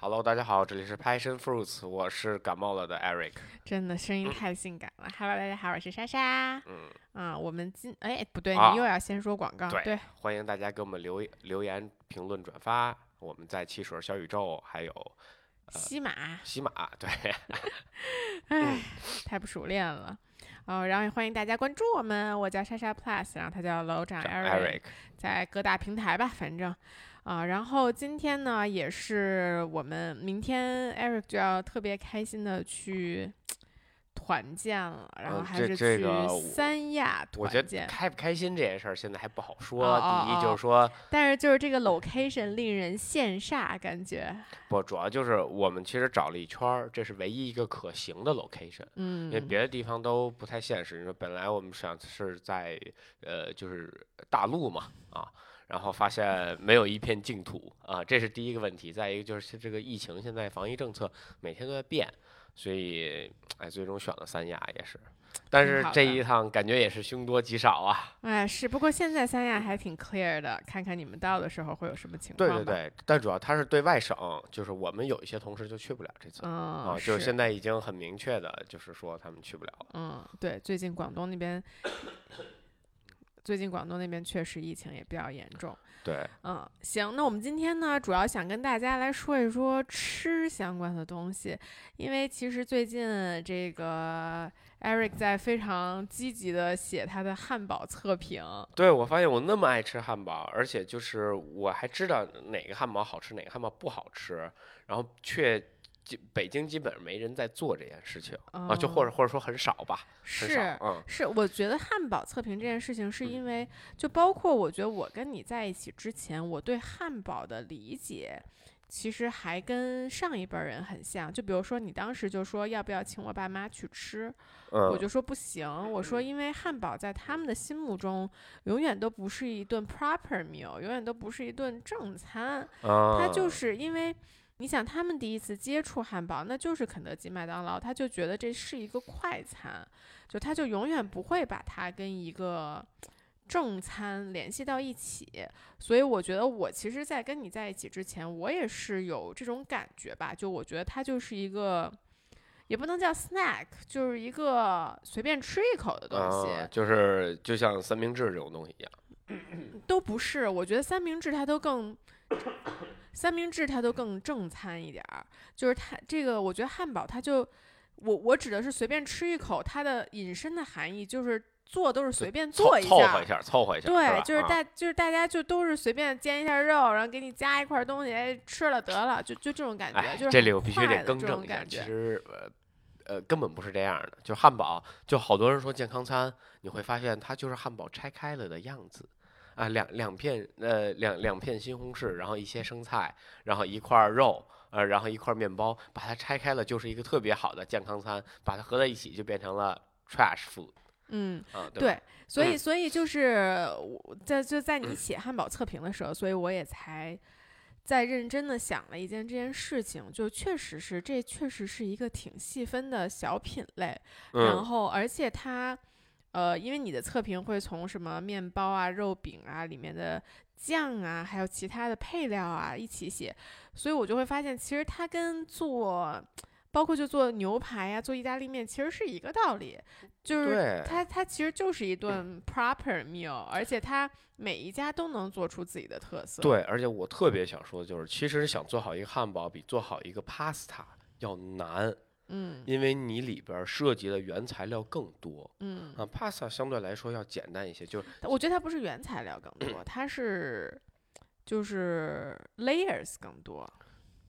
Hello，大家好，这里是 Passion Fruits，我是感冒了的 Eric。真的声音太性感了。Hello，大家好，我是莎莎。嗯，啊，我们今哎不对，啊你又要先说广告。对对，欢迎大家给我们留留言、评论、转发。我们在汽水小宇宙还有西马，喜马，对，哎，太不熟练了。哦，然后也欢迎大家关注我们，我叫莎莎 Plus，然后他叫楼长 Eric，在各大平台吧，反正。啊，然后今天呢，也是我们明天 Eric 就要特别开心的去团建了，然后还是去三亚我觉得团建。开不开心这件事儿现在还不好说。哦哦第一就哦是说，但是就是这个 location 令人羡煞，感觉，不，主要就是我们其实找了一圈儿，这是唯一一个可行的 location 嗯。因为嗯，别的地方都不太现实。你说本来我们想是在呃就是大陆嘛啊，然后发现没有一片净土啊，这是第一个问题。再一个就是这个疫情现在防疫政策每天都在变，所以哎最终选了三亚也是。但是这一趟感觉也是凶多吉少啊！哎，是，不过现在三亚还挺 clear 的，看看你们到的时候会有什么情况对。对对，但主要它是对外省，就是我们有一些同事就去不了这次、嗯，啊，就是现在已经很明确的，就是说他们去不了了。嗯，对，最近广东那边，最近广东那边确实疫情也比较严重。对，嗯，行，那我们今天呢，主要想跟大家来说一说吃相关的东西，因为其实最近这个 Eric 在非常积极的写他的汉堡测评。对，我发现我那么爱吃汉堡，而且就是我还知道哪个汉堡好吃，哪个汉堡不好吃，然后却基北京基本上没人在做这件事情啊，就或者嗯或者说很少吧，很少是，嗯，是，我觉得汉堡测评这件事情，是因为就包括我觉得我跟你在一起之前，我对汉堡的理解。其实还跟上一辈儿人很像，就比如说你当时就说要不要请我爸妈去吃，我嗯，就说不行，我说因为汉堡在他们的心目中永远都不是一顿 proper meal，永远都不是一顿正餐，它它就是因为你想，他们第一次接触汉堡，那就是肯德基、麦当劳，他就觉得这是一个快餐，就他就永远不会把它跟一个正餐联系到一起。所以我觉得我其实，在跟你在一起之前，我也是有这种感觉吧，就我觉得它就是一个。也不能叫 snack，就是一个随便吃一口的东西，啊，就是就像三明治这种东西一样，都不是，我觉得三明治它都更，三明治它都更正餐一点儿。就是它这个，我觉得汉堡它就，我我指的是随便吃一口，它的引申的含义就是做都是随便做一下儿。凑合一下，凑合一下，对，就是大，就是大家就都是随便煎一下肉，然后给你加一块东西，哎，吃了得了，就就这种感觉，哎，就是这里我必须得更正一下，其种感觉。实呃呃根本不是这样的，就汉堡，就好多人说健康餐，你会发现它就是汉堡拆开了的样子。啊，两两片呃两两片西红柿，然后一些生菜，然后一块儿肉，呃，然后一块儿面包，把它拆开了就是一个特别好的健康餐，把它合在一起就变成了 trash food 嗯，啊，对对，所以嗯所以就是我在就在你写汉堡测评的时候，所以我也才在认真的想了一件这件事情，就确实是这确实是一个挺细分的小品类，然嗯后而且它。呃，因为你的测评会从什么面包啊、肉饼啊里面的酱啊，还有其他的配料啊一起写，所以我就会发现，其实它跟做，包括就做牛排呀、做意大利面，其实是一个道理，就是它它其实就是一顿 proper meal，而且它每一家都能做出自己的特色。，对，而且我特别想说的就是，其实想做好一个汉堡比做好一个 pasta 要难，嗯。因为你里边涉及的原材料更多。嗯，啊，pasta 相对来说要简单一些，就是我觉得它不是原材料更 多，它是就是 layers 更多。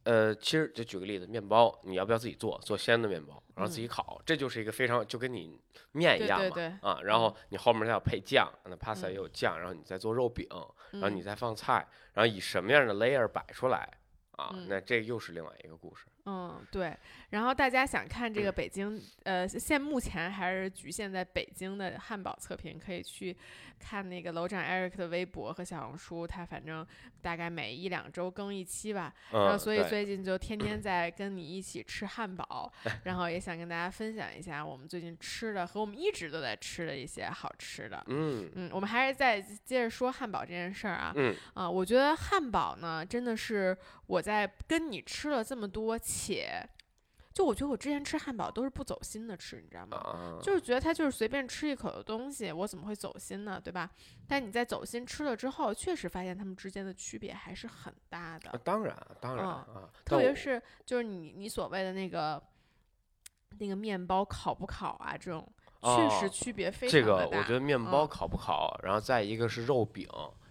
呃，其实就举个例子，面包你要不要自己做，做鲜的面包，然后自己嗯。烤，这就是一个非常就跟你面一样嘛，对对啊，然后你后面再要配酱，那 pasta 嗯。也有酱，然后你再做肉饼，然后你嗯。再放菜，然后以什么样的 layer 摆出来啊，嗯。那这又是另外一个故事。嗯，对。然后大家想看这个北京，呃，现目前还是局限在北京的汉堡测评，可以去看那个楼长 Eric 的微博和小红书，他反正大概每一两周更一期吧。然后嗯，所以最近就天天在跟你一起吃汉堡，然后也想跟大家分享一下我们最近吃的和我们一直都在吃的一些好吃的。嗯嗯，我们还是再接着说汉堡这件事儿啊。嗯啊，我觉得汉堡呢，真的是我在跟你吃了这么多，且就我觉得我之前吃汉堡都是不走心的吃，你知道吗？啊，就是觉得它就是随便吃一口的东西，我怎么会走心呢？对吧？但你在走心吃了之后，确实发现它们之间的区别还是很大的。啊当然当然嗯啊，特别是就是你你所谓的那个那个面包烤不烤啊，这种确实哦区别非常大。个我觉得面包嗯烤不烤，然后再一个是肉饼，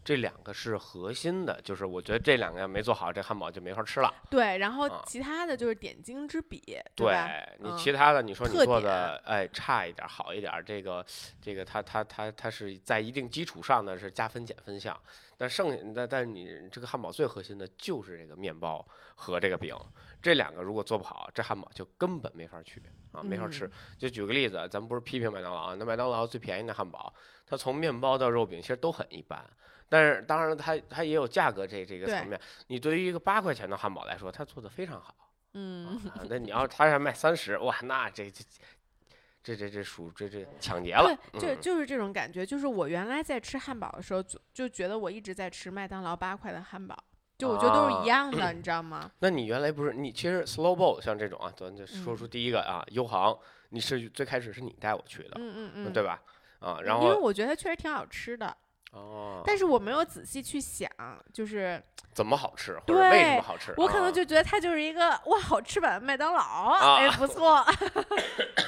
这两个是核心的，就是我觉得这两个要没做好，这汉堡就没法吃了。对，然后啊其他的就是点睛之笔，对？你嗯其他的，你说你做的哎差一点儿好一点儿，这个这个它它它它是在一定基础上呢是加分减分项，但剩下但但是你这个汉堡最核心的就是这个面包和这个饼，这两个如果做不好，这汉堡就根本没法去啊，没法吃嗯。就举个例子，咱们不是批评麦当劳啊，那麦当劳最便宜的汉堡，它从面包到肉饼其实都很一般。但是当然它，它也有价格这这个层面。你对于一个八块钱的汉堡来说，它做的非常好。嗯，啊，那你要它要卖三十，哇，那这这这这这属这这抢劫了。对，就嗯就是这种感觉。就是我原来在吃汉堡的时候，就就觉得我一直在吃麦当劳八块的汉堡，就我觉得都是啊一样的，你知道吗？那你原来不是你其实 slow boat 像这种啊，咱就说嗯出第一个啊，优航，你是最开始是你带我去的，嗯嗯嗯，对吧？啊，然后因为我觉得它确实挺好吃的，哦，但是我没有仔细去想，就是怎么好吃，或者为什对么好吃？我可能啊就觉得它就是一个哇好吃版的麦当劳，啊哎，不错。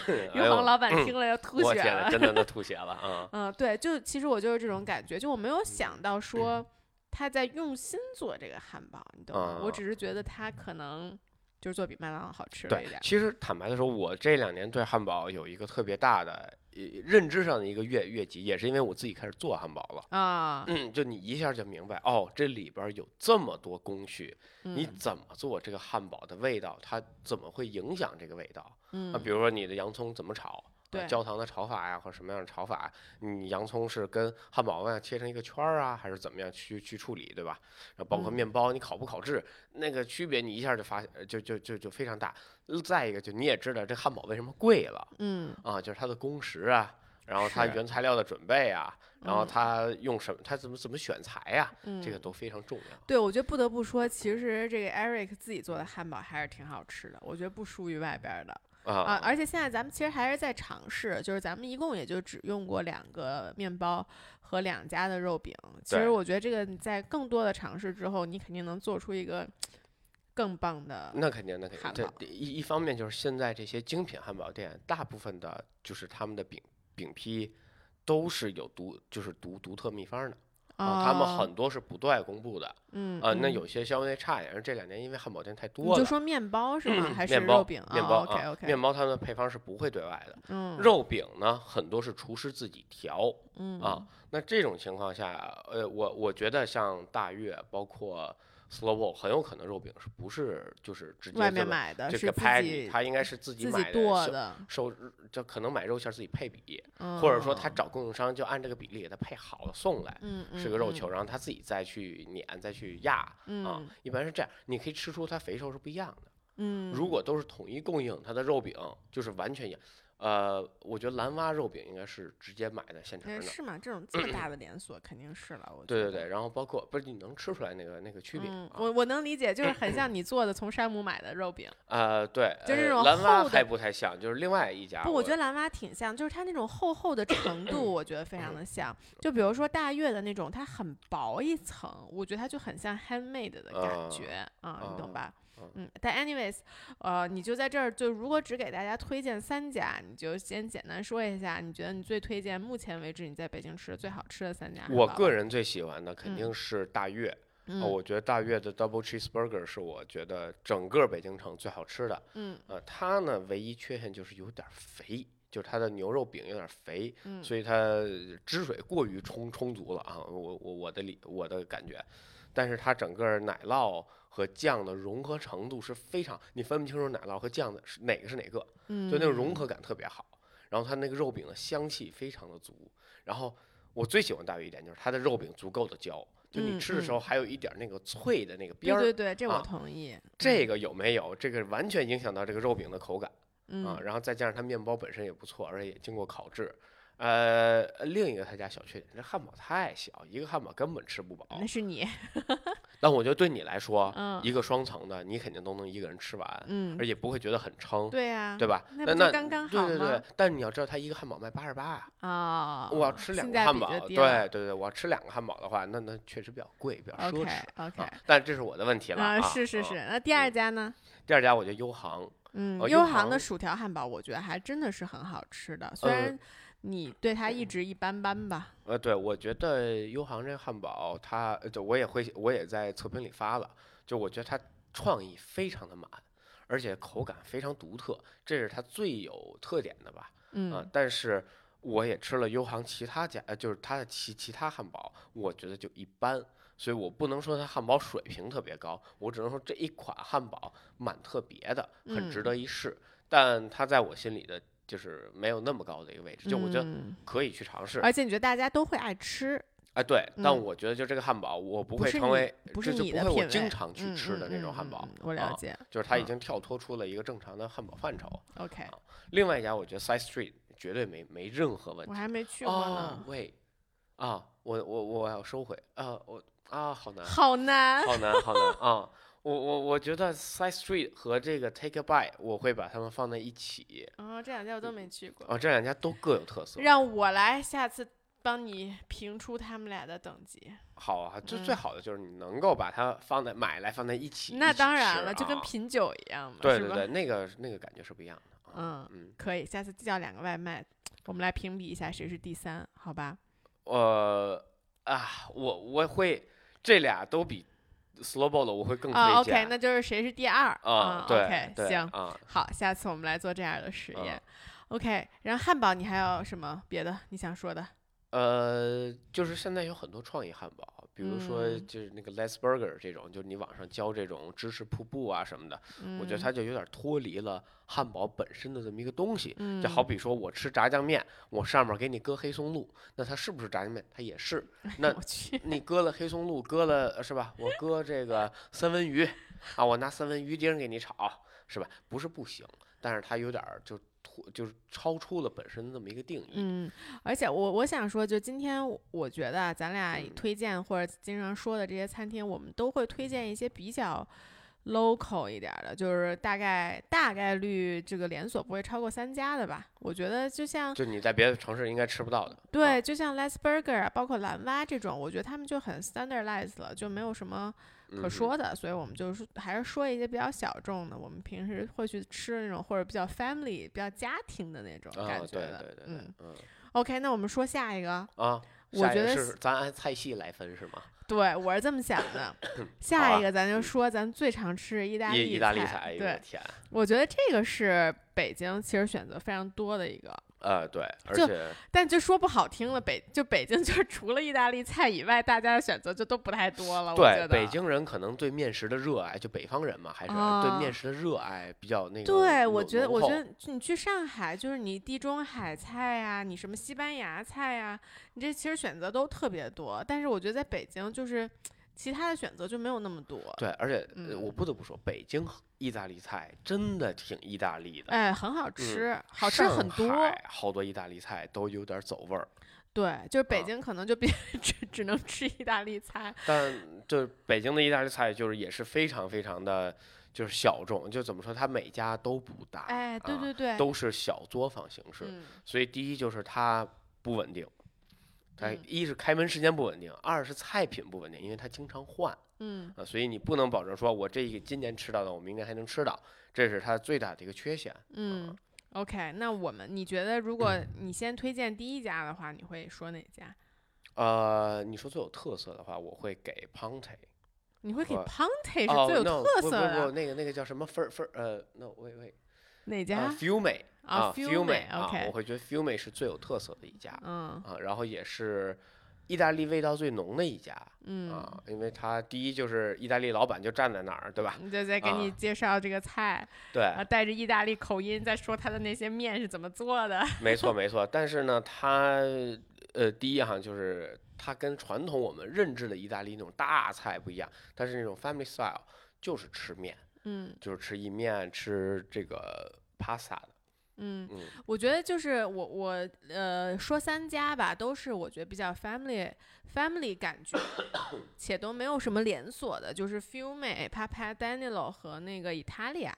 哎优呦航老板嗯听了要吐血了。真的都吐血了啊！嗯，对，就其实我就是这种感觉，就我没有想到说他在用心做这个汉堡，你懂吗？我啊只是觉得他可能就是做比麦当劳好吃了一对点，。其实坦白的说，我这两年对汉堡有一个特别大的呃认知上的一个越越级，也是因为我自己开始做汉堡了。啊，嗯，就你一下就明白哦，这里边有这么多工序，你嗯怎么做这个汉堡的味道，它怎么会影响这个味道？嗯啊，比如说你的洋葱怎么炒，啊对焦糖的炒法呀，或者什么样的炒法，你洋葱是跟汉堡外切成一个圈儿啊，还是怎么样去去处理，对吧？然后包括嗯面包，你烤不烤制，那个区别你一下就发现就就就就非常大。再一个，就你也知道这汉堡为什么贵了嗯啊，就是它的工时啊，然后它原材料的准备啊，然后嗯它用什么，它怎么怎么选材呀、嗯，这个都非常重要。对，我觉得不得不说，其实这个 Eric 自己做的汉堡还是挺好吃的，我觉得不输于外边儿的啊。啊，而且现在咱们其实还是在尝试，就是咱们一共也就只用过两个面包和两家的肉饼。其实我觉得这个你在更多的尝试之后，你肯定能做出一个更棒的。那肯定，那肯定。对一一方面就是现在这些精品汉堡店，大部分的就是他们的饼饼坯都是有独就是独独特秘方的啊，他们哦很多是不对外公布的嗯啊。那嗯有些稍微差一点，而这两年因为汉堡店太多了，就说面包是吗？还是面包肉饼？面包 o k 啊 OK，面包他们的配方是不会对外的。嗯肉饼呢，很多是厨师自己调嗯啊。那这种情况下，呃，我我觉得像大悦，包括 Slow 很有可能肉饼是不是就是直接外这么面买的这个是自 patty，己它应该是自己买的小剁的，收就可能买肉馅儿自己配比，嗯或者说他找供应商就按这个比例给他配好了送来，是个肉球，然后他自己再去碾再去压啊嗯，一般是这样，你可以吃出它肥瘦是不一样的。嗯，如果都是统一供应，它的肉饼就是完全一样。呃，我觉得蓝蛙肉饼应该是直接买的现成的。哎是吗？这种 这么大的连锁肯定是了，我对对对，然后包括不是你能吃出来那个那个区别？我我能理解，就是很像你做的从山姆买的肉饼。呃，对，就是那种呃蓝蛙还不太像，就是另外一家。不，我觉得蓝蛙挺像，就是它那种厚厚的程度，我觉得非常的像。就比如说大悦的那种，它很薄一层，我觉得它就很像 handmade 的感觉啊、你懂吧？嗯嗯，但 anyways，呃，你就在这儿，就如果只给大家推荐三家，你就先简单说一下，你觉得你最推荐目前为止你在北京吃的最好吃的三家？我个人最喜欢的肯嗯定是大悦。嗯，呃我觉得大悦的 Double Cheeseburger 是我觉得整个北京城最好吃的。嗯呃，它呢唯一缺陷就是有点儿肥，就是它的牛肉饼有点儿肥，嗯所以它汁水过于充充足了啊。我我我的理我的感觉，但是它整个奶酪和酱的融合程度是非常，你分不清楚奶酪和酱的是哪个是哪个，嗯，就那种融合感特别好。然后它那个肉饼的香气非常的足，然后我最喜欢大鱼一点就是它的肉饼足够的焦，就你嗯吃的时候还有一点那个脆的那个边儿。对对对，这我啊同意。这个有没有？这个完全影响到这个肉饼的口感嗯啊。然后再加上它面包本身也不错，而且也经过烤制。呃，另一个他家小缺点，这汉堡太小，一个汉堡根本吃不饱。那是你，但我觉得对你来说，嗯一个双层的，你肯定都能一个人吃完，嗯而，且不会觉得很撑，对呀，对吧？那那刚刚好吗对对对，但你要知道，他一个汉堡卖八十八啊，啊，我要吃两个汉堡，对对对，我要吃两个汉堡的话，那那确实比较贵，比较奢 OK 侈。OK，啊，但这是我的问题了啊，啊！是是啊是，那第二嗯家呢？第二家我觉得优航，嗯，呃优优航的薯条汉堡，我觉得还真的是很好吃的，虽呃然你对它一直一般般吧。呃，对，我觉得优航这个汉堡，它呃就我也会，我也在测评里发了，就我觉得它创意非常的满，而且口感非常独特，这是它最有特点的吧。啊嗯，但是我也吃了优航其他家，呃，就是它的其其他汉堡，我觉得就一般，所以我不能说它汉堡水平特别高，我只能说这一款汉堡蛮特别的，很值嗯得一试。但它在我心里的就是没有那么高的一个位置，就我觉得嗯可以去尝试。而且你觉得大家都会爱吃，哎，对，但嗯我觉得就这个汉堡，我不会成为，不是这就不会我经常去嗯吃的那种汉堡嗯。我了啊解。就是它已嗯经跳脱出了一个正常的汉堡范畴。OK，另外一家，我觉得 Side Street 绝对没没任何问题。我还没去过哦呢，，喂，啊，我我我要收回啊，我啊，好难，好难。好难，好难啊！我我我觉得 Side Street 和这个 Take a Bite，我会把它们放在一起。哦，这两家我都没去过，哦，这两家都各有特色。让我来下次帮你评出他们俩的等级。好啊，最嗯最好的就是你能够把它放在买来放在一起。那当然了，就跟啊品酒一样嘛，对对对，那个那个感觉是不一样的。啊嗯，嗯，可以，下次叫两个外卖，我们来评比一下谁是第三，好吧？呃啊，我我会这俩都比 Slow Bowl 的我会更推啊。，OK，那就是谁是第二啊，对行，啊，好，下次我们来做这样的实啊验。OK，然后汉堡你还有什么别的你想说的？呃，就是现在有很多创意汉堡，比如说嗯就是那个 Let's Burger 这种，就是你网上教这种芝士瀑布啊什么的，我觉得嗯它就有点脱离了汉堡本身的这么一个东西。嗯，就好比说我吃炸酱面，我上面给你搁黑松露，那它是不是炸酱面？它也是。那你搁了黑松露，搁了呃是吧？我搁这个三文鱼啊，我拿三文鱼丁给你炒，是吧？不是不行，但是它有点儿就脱，就是超出了本身的这么一个定义。嗯，而且我我想说，就今天我我觉得啊咱俩嗯推荐或者经常说的这些餐厅，我们都会推荐一些比较 local 一点儿的，就是大概大概率这个连锁不会超过三家的吧。我觉得就像就你在别的城市应该吃不到的。对，啊，就像 Let's Burger 啊，包括蓝蛙这种，我觉得他们就很 standardized 了，就没有什么可说的，所以我们就是还是说一些比较小众的，我们平时会去吃的那种，或者比较 family、比较家庭的那种啊，感对觉的。对对对，嗯嗯，OK，那我们说下一个。啊，我觉得咱按菜系来分是吗？对，我是这么想的。下啊一个咱就说咱最常吃的意大利意意大利菜。对，我觉得这个是北京其实选择非常多的一个，呃，对，而且但就说不好听了，北就北京就是 除了意大利菜以外，大家的选择就都不太多了。我觉得对北京人可能对面食的热爱，就北方人嘛，还是啊对面食的热爱比较那个对，我觉得，我觉得你去上海，就是你地中海菜呀、你什么西班牙菜呀、你这其实选择都特别多。但是我觉得在北京，就是其他的选择就没有那么多。对，而且、我不得不说，北京意大利菜真的挺意大利的，哎，很好吃，好吃很多。好多意大利菜都有点走味儿，对，就是北啊京可能就别 只只能吃意大利菜。但就北京的意大利菜就是也是非常非常的就是小众，就怎么说，它每家都不大，哎，对啊对对，都是小作坊形式，嗯所以第一就是它不稳定。它嗯一是开门时间不稳定，二是菜品不稳定，因为它经常换嗯啊，所以你不能保证说我这个今年吃到的，我明年还能吃到，这是它最大的一个缺陷。嗯。OK，那我们你觉得，如果你先推荐第一家的话，你会说哪家？呃，你说最有特色的话，我会给 Ponte。你会给 Ponte 是哦最有特色不不不，那个那个叫什么分分呃，no 喂喂，呃哪家？，Fume 啊啊 Fiume，啊，OK 我会觉得 Fume 是最有特色的一家嗯啊，然后也是意大利味道最浓的一家嗯，啊，因为它第一就是意大利老板就站在那儿，对吧？你就在给你啊介绍这个菜，对，啊，带着意大利口音在说他的那些面是怎么做的。没错没错，但是呢，他呃，第一哈就是它跟传统我们认知的意大利那种大菜不一样，它是那种 family style，就是吃面，嗯就是吃意面，吃这个 pasta 的嗯，嗯我觉得就是我我呃说三家吧，都是我觉得比较 family family 感觉，且都没有什么连锁的，就是 Fiume、Papa Danilo 和那个 Italia。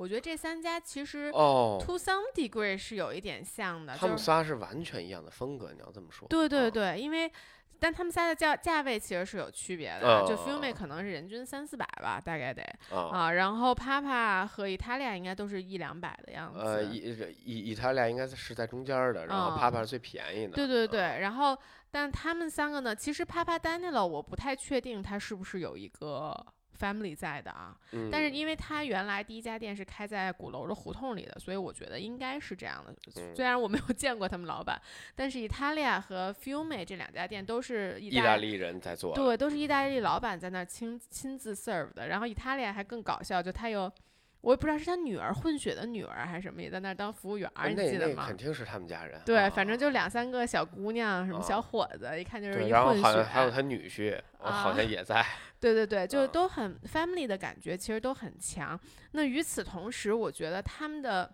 我觉得这三家其实哦，to some degree 是有一点像的，他们仨是完全一样的风格，你要这么说。对对啊，对，因为但他们仨的价价位其实是有区别的，就嗯 Fiume 可能是人均三四百吧，大概得啊，啊，然后 Papa 和 Italia 应该都是一两百的样子。呃，意意意大利应该是在中间儿的，然后嗯 Papa 是最便宜的。对对对，然后但他们三个呢，其实 Papa Danilo 我不太确定他是不是有一个 family 在的啊，嗯，但是因为他原来第一家店是开在鼓楼的胡同里的，所以我觉得应该是这样的。嗯虽然我没有见过他们老板，但是 Italia 和 Fiume 这两家店都是意意大利人在做。对，都是意大利老板在那儿亲亲自 serve 的。然后 Italia 还更搞笑，就他有。我也不知道是他女儿混血的女儿还是什么，也在那儿当服务员你记得吗那肯？定是他们家人。对，啊反正就两三个小姑娘，什么小啊伙子，一看就是对，一然后混血。好像还有他女婿，呃好啊像也在。对对对，就都很 family 的感觉，其实都很强。那与此同时，我觉得他们的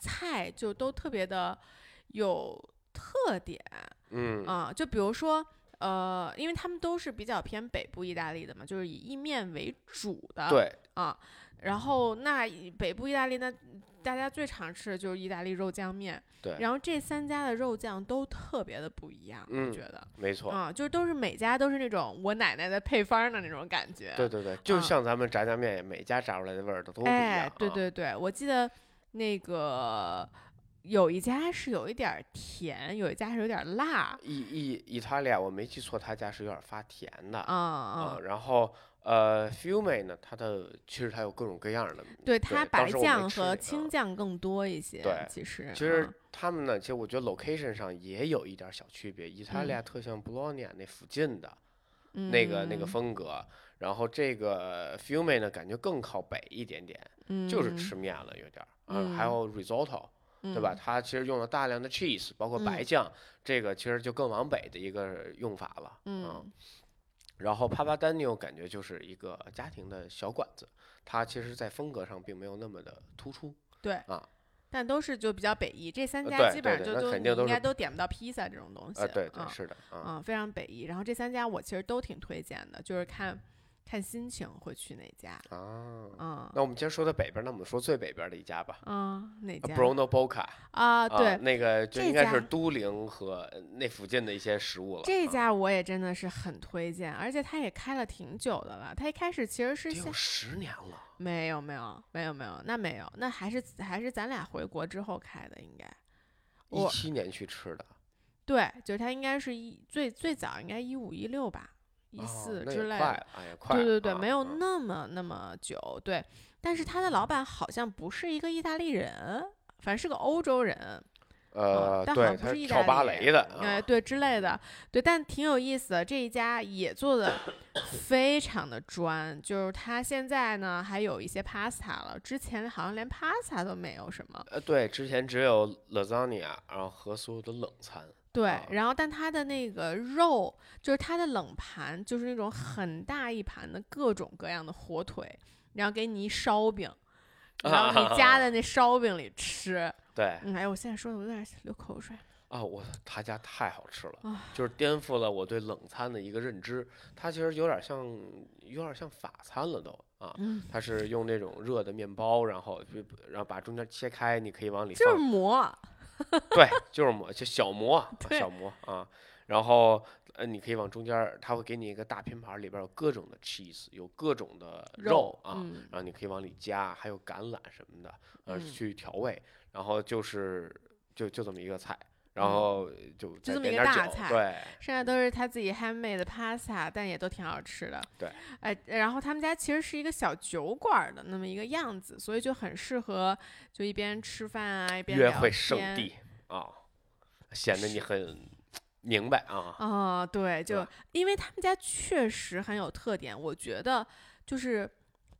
菜就都特别的有特点嗯啊、就比如说。呃，因为他们都是比较偏北部意大利的嘛，就是以意面为主的。对，啊，然后那北部意大利那大家最常吃的就是意大利肉酱面。对然后这三家的肉酱都特别的不一样，嗯我觉得没错。啊，就是都是每家都是那种我奶奶的配方的那种感觉。对对对，就啊像咱们炸酱面，每家炸出来的味儿都都不一样。哎，对啊，对对，我记得那个有一家是有一点儿甜，有一家是有点儿辣。意意意大利，我没记错，他家是有点发甜的啊啊，然后呃，Fiume 呢，它的其实它有各种各样的。对，它白酱和青酱更多一些。对其实其实啊他们呢，其实我觉得 location 上也有一点儿小区别。意大利嗯特像 Bologna 那附近的那个那个嗯风格，然后这个 Fiume 呢，感觉更靠北一点点，就是嗯吃面了有点儿。嗯，还嗯有 risotto，对吧？嗯它其实用了大量的 cheese，包括白嗯酱，这个其实就更往北的一个用法了。嗯然后 Papa Daniel 感觉就是一个家庭的小馆子，它其实在风格上并没有那么的突出。对啊，但都是就比较北意，这三呃家基本上就都应该都点不到披萨这种东西。啊，对对啊是的啊。嗯，非常北意。然后这三家我其实都挺推荐的，就是看看心情会去哪家。啊，嗯那我们今儿说到北边儿，那我们说最北边儿的一家吧。嗯，哪家 Bruno Bocca 啊？对，那个就应该是都灵和呃那附近的一些食物了。这啊家我也真的是很推荐，而且它也开了挺久的了。它一开始其实是有十年了。没有没有没有没有，那没有，那还是还是咱俩回国之后开的，应该。一七年去吃的，对，就是它应该是一最最早应该一五一六吧，一哦四之类。对对对，啊没有啊那么那么久，对。但是他的老板好像不是一个意大利人，反正是个欧洲人，呃，但好像对，他不是意跳芭大利人蕾的，哎，啊对之类的，对，但挺有意思的。这一家也做的非常的专，就是他现在呢还有一些 pasta 了，之前好像连 pasta 都没有什么。呃，对，之前只有 lasagna，然后和所有的冷餐。对啊，然后但它的那个肉，就是它的冷盘，就是那种很大一盘的各种各样的火腿，然后给你一烧饼，然后你夹 在那烧饼里吃。对嗯，哎，我现在说的我有点流口水。啊，我他家太好吃了啊，就是颠覆了我对冷餐的一个认知。它其实有点像，有点像法餐了都啊。嗯，它是用那种热的面包，然后就然后把中间切开，你可以往里就是放，馍。对，就是馍，就小馍，小馍啊。然后呃，你可以往中间儿，它会给你一个大拼盘，里边有各种的 cheese，有各种的肉啊。嗯然后你可以往里加，还有橄榄什么的，呃，嗯去调味。然后就是就就这么一个菜，然嗯后就就这么一个大菜对，剩下都是他自己 handmade 的 pasta，但也都挺好吃的。对，哎，然后他们家其实是一个小酒馆的那么一个样子，所以就很适合就一边吃饭啊，一边聊约会圣天地啊，显得你很明白啊。哦，对，就因为他们家确实很有特点，我觉得就是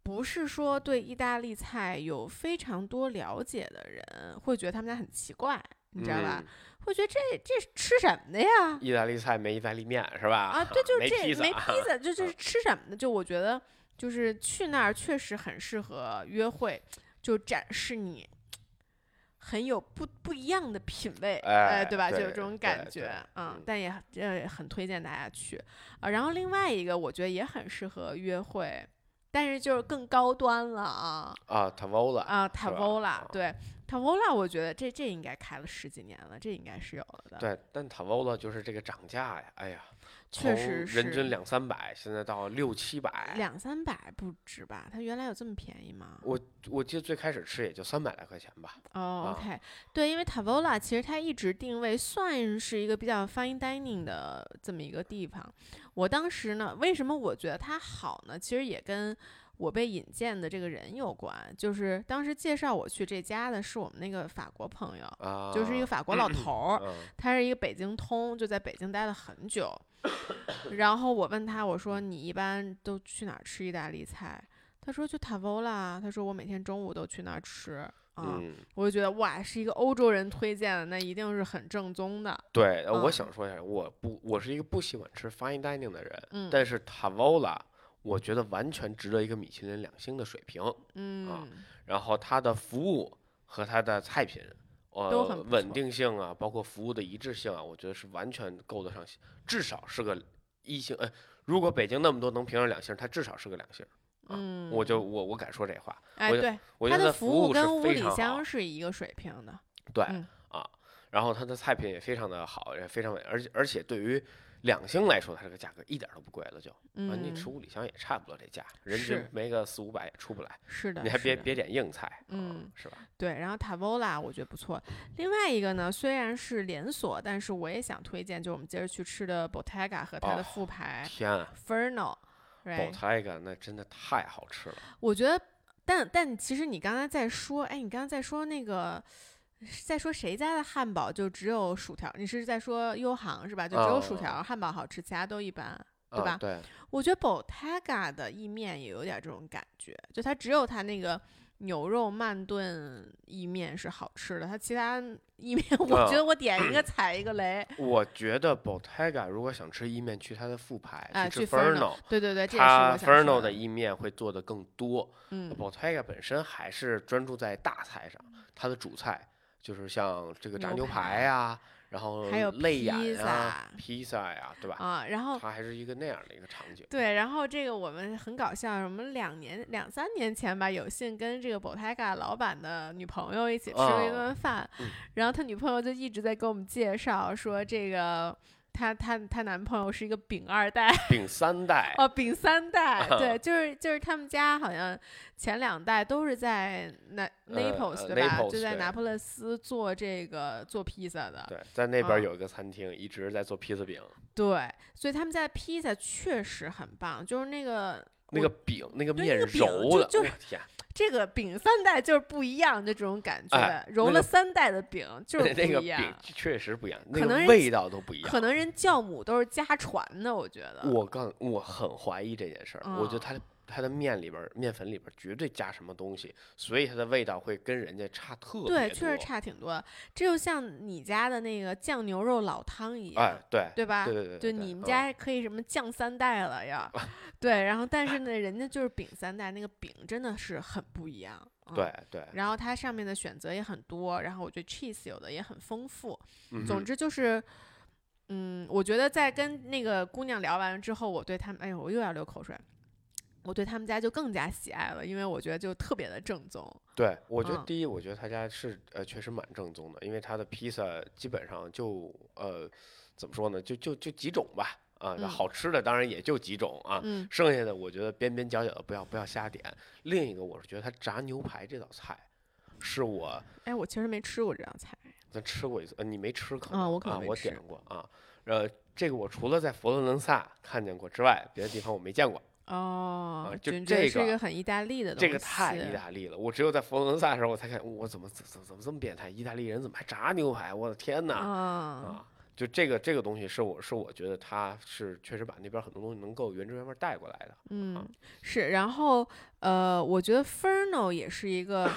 不是说对意大利菜有非常多了解的人会觉得他们家很奇怪，你知道吧？嗯会觉得这这吃什么的呀？意大利菜没意大利面是吧？啊，对，就是这没披萨，就这是吃什么的？就我觉得，就是去那儿确实很适合约会，就展示你很有不不一样的品味，哎对吧？就有这种感觉，嗯嗯，但也呃很推荐大家去啊。然后另外一个我觉得也很适合约会，但是就是更高端了啊啊啊对 Tavola，我觉得这这应该开了十几年了，这应该是有了的，对，但 Tavola 就是这个涨价呀，哎呀，确实是人均两三百，现在到六七百。两三百不止吧？它原来有这么便宜吗？我我记得最开始吃也就三百来块钱吧。哦、啊 o k 对，因为 Tavola 其实它一直定位算是一个比较 fine dining 的这么一个地方。我当时呢，为什么我觉得它好呢？其实也跟我被引荐的这个人有关，就是当时介绍我去这家的是我们那个法国朋友，啊，就是一个法国老头 儿，嗯他是一个北京通，就在北京待了很久。然后我问他，我说你一般都去哪儿吃意大利菜？他说就 Tavola，他说我每天中午都去那儿吃。啊、嗯，我就觉得哇，是一个欧洲人推荐的，那一定是很正宗的。对，呃我嗯想说一下，我不，我是一个不喜欢吃 fine dining 的人，嗯但是 Tavola 我觉得完全值得一个米其林两星的水平。嗯啊，然后它的服务和它的菜品，呃，都很稳定性啊，包括服务的一致性啊，我觉得是完全够得上，至少是个一星。呃，如果北京那么多能评上两星，它至少是个两星。嗯，我就我我敢说这话，哎，对，我觉的服务是跟五里香是一个水平的。对、嗯啊，然后它的菜品也非常的好，也非常稳，而且而且对于两星来说，它这个价格一点儿都不贵了就，啊，你吃嗯，五里香也差不多这价，人均没个四五百也出不来，是的，你还别别点硬菜，啊嗯是吧？对，然后 Tavola 我觉得不错。另外一个呢，虽然是连锁，但是我也想推荐，就是我们接着去吃的 Bottega 和它的哦副牌天啊！Ferno。宝 Right，泰个那真的太好吃了。我觉得，但但其实你刚才在说，哎，你刚刚在说那个，在说谁家的汉堡就只有薯条？你是在说优航是吧？就只有薯哦条、汉堡好吃，其他都一般。对吧啊、对，我觉得 Bottega 的意面也有点这种感觉，就它只有它那个牛肉慢炖意面是好吃的，它其他意面 我觉得我点一个踩一个雷。我觉得 Bottega 如果想吃意面，去它的副牌，啊去吃 Ferno 对对对，这也是它我想说 Ferno 的的意面会做的更多。嗯 Bottega 本身还是专注在大菜上，它的主菜就是像这个炸牛牛排排呀、然后还有泪眼披啊、披萨呀，对吧？啊，然后它还是一个那样的一个场景。对，然后这个我们很搞笑，我们两年两三年前吧，有幸跟这个 Bottega 老板的女朋友一起吃了一哦顿饭，嗯然后他女朋友就一直在给我们介绍说这个。她她她男朋友是一个饼二代 丙三代，哦，饼三代，对，就是就是他们家好像前两代都是在那 Naples、呃对吧？Naples，就在对拿破仑斯做这个做披萨的，对，在那边啊有一个餐厅，一直在做披萨饼。对，所以他们家的披萨确实很棒，就是那个那个饼，那个面对那个饼揉的，就天，这个饼三代就是不一样的这种感觉，哎揉了三代的饼就是那个不一样。饼确实不一样，那可能味道都不一样。可能人酵母都是家传的，我觉得。我刚我很怀疑这件事儿，我觉得嗯它的面里边儿面粉里边儿绝对加什么东西，所以它的味道会跟人家差特别多。对，确实差挺多的。这就像你家的那个酱牛肉老汤一样，哎，对对吧？对对对就对对嗯你们家可以什么酱三代了呀？对，然后但是呢，人家就是饼三代，那个饼真的是很不一样。嗯对对，然后它上面的选择也很多，然后我觉得 cheese 有的也很丰富。嗯总之就是，嗯，我觉得在跟那个姑娘聊完了之后，我对他们，哎呦，我又要流口水。我对他们家就更加喜爱了，因为我觉得就特别的正宗。对，我觉得嗯第一，我觉得他家是呃确实蛮正宗的，因为他的披萨基本上就呃怎么说呢，就就就几种吧，啊，好吃的当然也就几种啊，嗯剩下的我觉得边边角角的不要不要瞎点。另一个我是觉得他炸牛排这道菜，是我哎，我其实没吃过这道菜。咱吃过一次，呃，你没吃可啊能啊，我我可能没吃点过啊，呃，这个我除了在佛罗伦萨看见过之外，别的地方我没见过。哦，就这个是一个很意大利的东西。这个太意大利了，我只有在佛罗伦萨的时候，我才看，我怎么怎么怎么这么变态？意大利人怎么还炸牛排？我的天哪！啊，啊，就这个这个东西是我是我觉得它是确实把那边很多东西能够原汁原味带过来的。嗯，是。然后呃，我觉得 Ferno 也是一个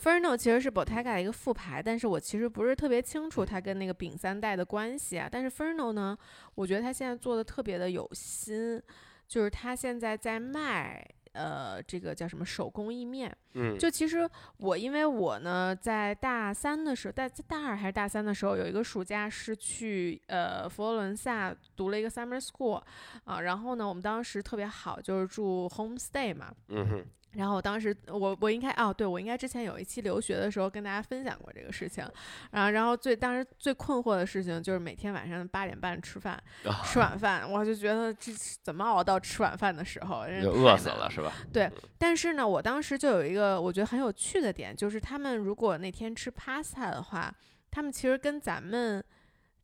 Ferno 其实是 Bottega 的一个副牌，但是我其实不是特别清楚它跟那个饼三代的关系啊。但是 Ferno 呢，我觉得它现在做的特别的有心，就是他现在在卖。呃这个叫什么手工意面。嗯，就其实我因为我呢在大三的时候，在在大二还是大三的时候，有一个暑假是去呃佛罗伦萨读了一个 summer school 啊，然后呢我们当时特别好，就是住 homestay 嘛。嗯哼，然后我当时我我应该哦，对我应该之前有一期留学的时候跟大家分享过这个事情，然后然后最当时最困惑的事情就是每天晚上八点半吃饭，啊吃晚饭，我就觉得这怎么熬到吃晚饭的时候，就饿死了是吧？对但是呢，我当时就有一个我觉得很有趣的点，就是他们如果那天吃 pasta 的话，他们其实跟咱们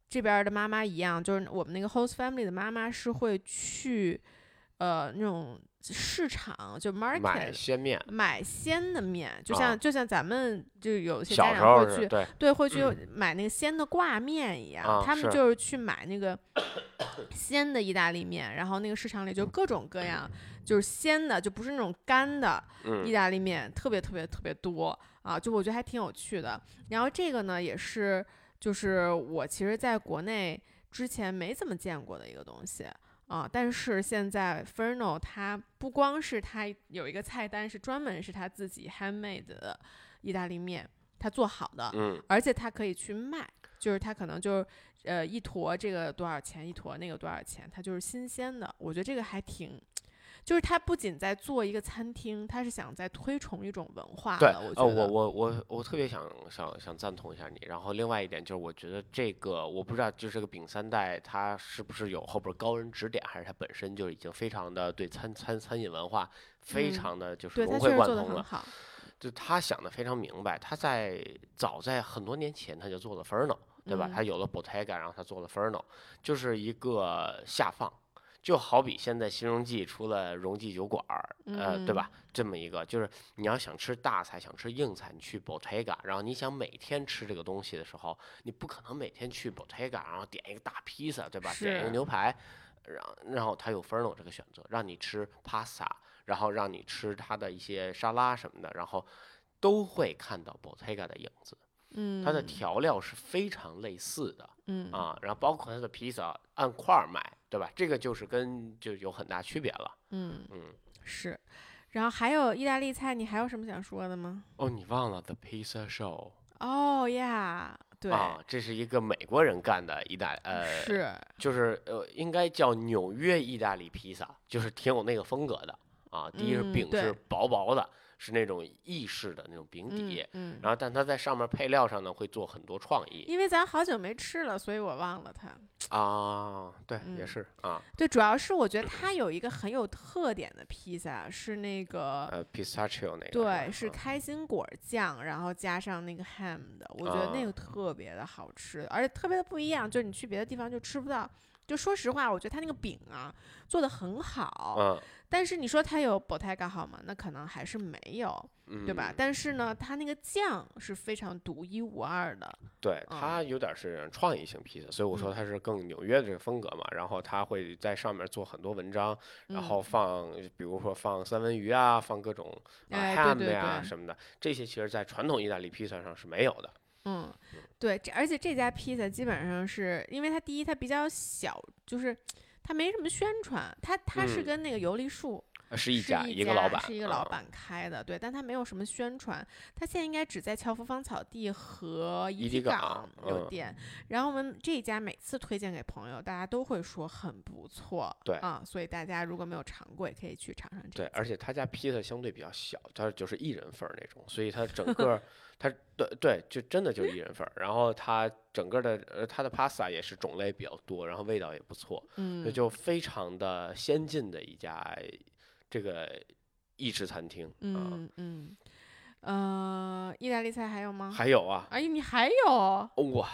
这边儿的妈妈一样，就是我们那个 host family 的妈妈是会去呃那种市场就 market 买鲜面，买鲜的面，就啊像、就像咱们就有些家长会去对，对，会去买那个鲜的挂面一样，他们就是去买那个鲜的意大利面，然后那个市场里就各种各样，就是鲜的，就不是那种干的嗯意大利面，特别特别特别多啊，就我觉得还挺有趣的。然后这个呢，也是就是我其实在国内之前没怎么见过的一个东西。啊，但是现在 Ferno 它不光是它有一个菜单是专门是它自己 handmade 的意大利面，它做好的，嗯而且它可以去卖，就是它可能就是呃一坨这个多少钱，一坨那个多少钱，它就是新鲜的。我觉得这个还挺，就是他不仅在做一个餐厅，他是想在推崇一种文化对，我呃，觉得，我我我我特别想想想赞同一下你。然后另外一点就是，我觉得这个我不知道，就是这个饼三代他是不是有后边高人指点，还是他本身就已经非常的对餐餐餐饮文化非嗯常的就是融会贯通了。就他想的非常明白，他在早在很多年前他就做了 Ferno，对吧？嗯他有了 Bottega，然后他做了 Ferno，就是一个下放，就好比现在新荣记出了荣记酒馆儿，呃，对吧？这么一个，就是你要想吃大菜，想吃硬菜，你去 Bottega，然后你想每天吃这个东西的时候，你不可能每天去 Bottega，然后点一个大披萨，对吧？点一个牛排，然后然后它有 Ferno 这个选择，让你吃 pasta，然后让你吃它的一些沙拉什么的，然后都会看到 Bottega 的影子。嗯，它的调料是非常类似的嗯啊，然后包括它的披萨按块儿卖，对吧？这个就是跟就有很大区别了。嗯嗯，是。然后还有意大利菜，你还有什么想说的吗？哦，你忘了 The Pizza Show 哦呀，对，啊，这是一个美国人干的意大呃，是，就是呃，应该叫纽约意大利披萨，就是挺有那个风格的啊。第一是饼是薄薄的，是那种意式的那种饼底，嗯，嗯然后但它在上面配料上呢会做很多创意因为咱好久没吃了，所以我忘了它。啊。对，也嗯是啊，对，主要是我觉得它有一个很有特点的披萨，是那个呃，pistachio 那个对，是啊开心果酱，然后加上那个 ham 的，我觉得那啊个特别的好吃，而且特别的不一样，就是你去别的地方就吃不到。就说实话，我觉得他那个饼啊做的很好，嗯但是你说他有 Bottega 好吗？那可能还是没有，嗯，对吧？但是呢，他那个酱是非常独一无二的。对，嗯它有点是创意性披萨，所以我说嗯它是更纽约的这个风格嘛。然后他会在上面做很多文章，然嗯后放，比如说放三文鱼啊，放各种 ham 对呀对什么的，这些其实在传统意大利披萨上是没有的。嗯，对，这而且这家披萨基本上是因为它第一它比较小，就是它没什么宣传，它它是嗯。跟那个油梨树呃是一是家一个老板，是一个老啊板开的，对，但他没有什么宣传，他现在应该只在樵夫芳草地和怡迪港有店。然后我们这一家每次推荐给朋友，大家都会说很不错，对啊，所以大家如果没有尝过，也可以去尝尝这对，而且他家披萨相对比较小，他就是一人份儿那种，所以他整个 他对对，就真的就一人份儿。然后他整个的呃，它的 pasta 也是种类比较多，然后味道也不错，嗯那，就非常的先进的一家这个意式餐厅。啊，嗯嗯，呃，意大利菜还有吗？还有啊，哎，你还有？哇，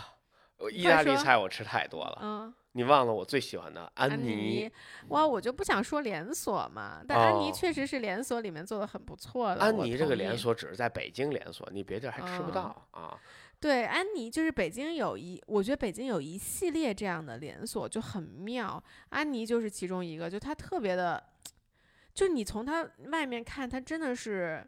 我意大利菜我吃太多了。嗯，你忘了我最喜欢的安安妮。哇，我就不想说连锁嘛，但安妮哦确实是连锁里面做的很不错的。安妮这个连锁只是在北京连锁，你别地儿还吃不嗯到啊。对，安妮就是北京有一，我觉得北京有一系列这样的连锁就很妙，安妮就是其中一个，就它特别的，就你从它外面看，它真的是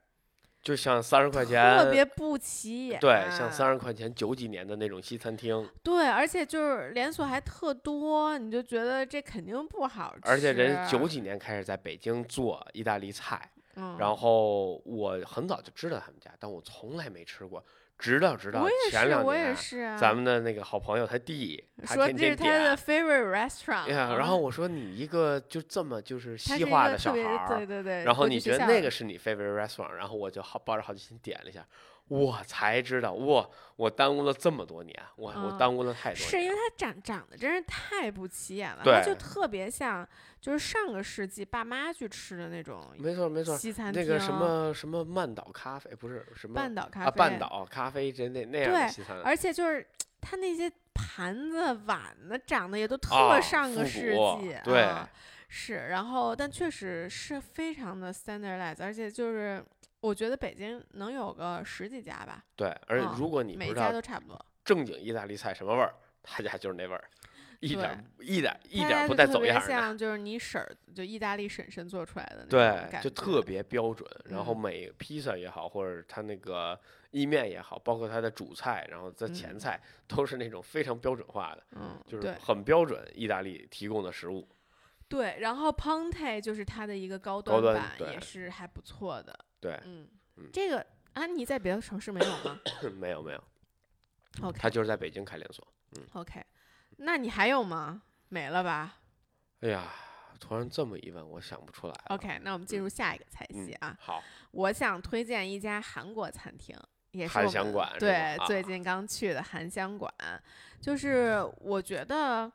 就像三十块钱，特别不起眼，对，像三十。块钱九几年的那种西餐厅，对，而且就是连锁还特多，你就觉得这肯定不好吃，而且人九几年开始在北京做意大利菜，嗯，然后我很早就知道他们家，但我从来没吃过，直到直到前两我也年，是啊。咱们的那个好朋友他弟，他说天天这是他的点。favorite restaurant，呀，啊然后我说你一个就这么就是西化的小孩儿，对对对，然后你觉得那个是你 favorite restaurant，然后我就好抱着好奇心点了一下，我才知道，哇，我耽误了这么多年，我我嗯耽误了太多是因。为它长长得真是太不起眼了，它就特别像就是上个世纪爸妈去吃的那种没错没错，西餐厅，那个什么什么曼岛咖啡不是什么半岛咖啡，啊半岛咖啡这那那样西餐，而且就是它那些盘子碗子长得也都特啊上个世古纪，对啊是，然后但确实是非常的 standardized，而且就是我觉得北京能有个十几家吧，对，而且啊如果你不每一家都差不多。正经意大利菜什么味儿，他家就是那味儿，一点儿一点儿一点儿不带走样儿的。像就是你婶儿，就意大利婶婶做出来的那种对，就特别标准。然后嗯每披萨也好，或者他那个意面也好，包括他的主菜，然后在前嗯菜都是那种非常标准化的，嗯，就是很标准意大利提供的食物。对，然后 Ponte 就是它的一个高高端版，对也是还不错的。对，嗯嗯，这个安妮在别的城市没有吗 没有没有，？OK 他就是在北京开连锁。OK，那你还有吗？没了吧哎呀，突然这么一问，我想不出来了。？OK，那我们进入下一个菜系嗯啊。好，我想推荐一家韩国餐厅，也是韩我们香馆是对吧，啊最近刚去的韩香馆。就是我觉得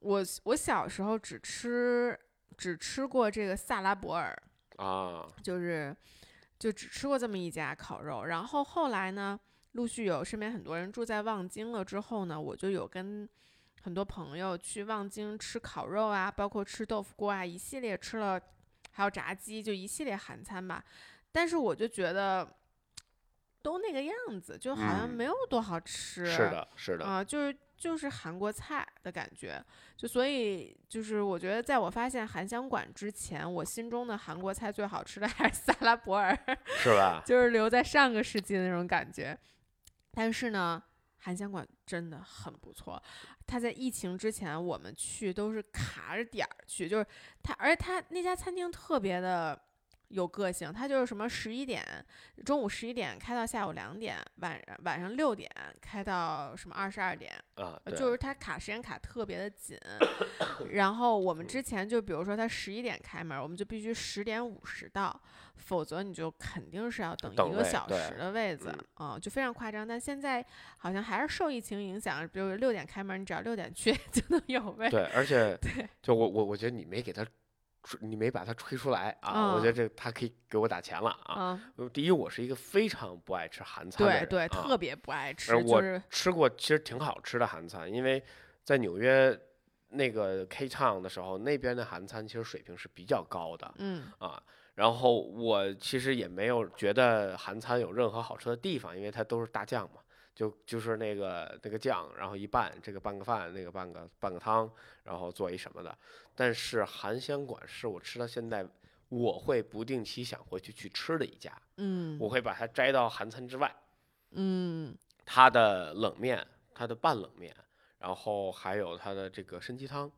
我我小时候只吃只吃过这个萨拉伯尔，啊，就是就只吃过这么一家烤肉，然后后来呢，陆续有身边很多人住在望京了之后呢，我就有跟很多朋友去望京吃烤肉啊，包括吃豆腐锅啊，一系列吃了，还有炸鸡，就一系列韩餐吧。但是我就觉得都那个样子，就好像嗯没有多好吃。是的，是的，啊、就是就是韩国菜的感觉，就所以就是我觉得，在我发现韩香馆之前，我心中的韩国菜最好吃的还是萨拉伯尔，是吧？就是留在上个世纪的那种感觉。但是呢，韩香馆真的很不错。他在疫情之前，我们去都是卡着点儿去，就是他，而且它那家餐厅特别的有个性，他就是什么十一点，中午十一点开到下午两点，晚晚上六点开到什么二十二点，啊，呃，就是他卡时间卡特别的紧，然后我们之前就比如说他十一点开门，我们就必须十点五十到，否则你就肯定是要等一个小时的位子嗯啊、就非常夸张。但现在好像还是受疫情影响，比如六点开门，你只要六点去 就能有位。对，而且对就我我我觉得你没给他吹，你没把它吹出来啊，我觉得嗯这他可以给我打钱了啊。第一，我是一个非常不爱吃韩餐的人，对对，啊特别不爱吃，而我吃过其实挺好吃的韩餐，因为在纽约那个 K Town 的时候，那边的韩餐其实水平是比较高的嗯啊。然后我其实也没有觉得韩餐有任何好吃的地方，因为它都是大酱嘛，就就是那个那个酱，然后一拌，这个拌个饭，那个拌个拌个汤，然后做一什么的。但是韩香馆是我吃到现在，我会不定期想回去去吃的一家，嗯我会把它摘到韩餐之外。嗯它的冷面，它的拌冷面，然后还有它的这个参鸡汤，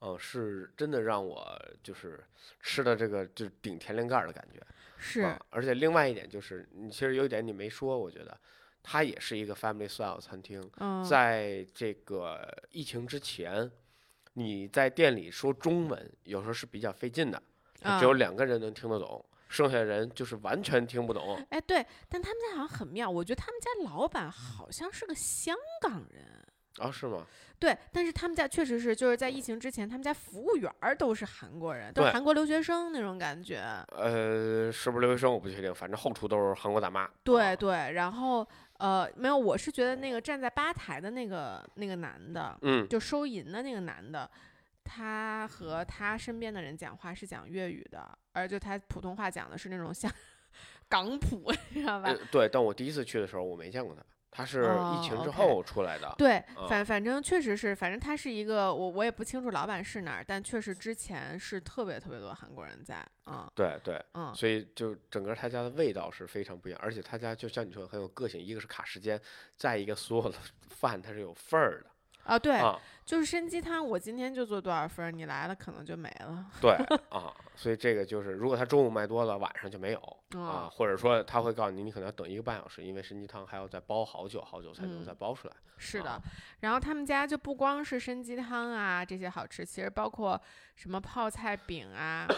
嗯、是真的让我就是吃的这个就是顶天灵盖儿的感觉。是啊，而且另外一点就是，你其实有一点你没说，我觉得它也是一个 family style 餐厅，嗯在这个疫情之前，你在店里说中文有时候是比较费劲的，啊只有两个人能听得懂，剩下的人就是完全听不懂。哎，对，但他们家好像很妙，我觉得他们家老板好像是个香港人。啊，是吗？对，但是他们家确实是，就是在疫情之前，他们家服务员儿都是韩国人，都是韩国留学生那种感觉。呃，是不是留学生我不确定，反正后厨都是韩国大妈。啊对对，然后呃，没有，我是觉得那个站在吧台的那个那个男的，嗯，就收银的那个男的，他和他身边的人讲话是讲粤语的，而就他普通话讲的是那种像 港普，你知道吧？呃，对，但我第一次去的时候我没见过他，他是哦疫情之后出来的。对，啊反反正确实是，反正他是一个，我我也不清楚老板是哪儿，但确实之前是特别特别多韩国人在，嗯对对，嗯，所以就整个他家的味道是非常不一样，而且他家就像你说的很有个性，一个是卡时间，再一个所有的 饭它是有份儿的。啊，对，啊，就是参鸡汤，我今天就做多少份儿，你来了可能就没了。对啊，所以这个就是，如果他中午卖多了，晚上就没有啊，啊，或者说他会告诉你，你可能要等一个半小时，因为参鸡汤还要再煲好久好久才能嗯再煲出来。是的啊。然后他们家就不光是参鸡汤啊这些好吃，其实包括什么泡菜饼啊，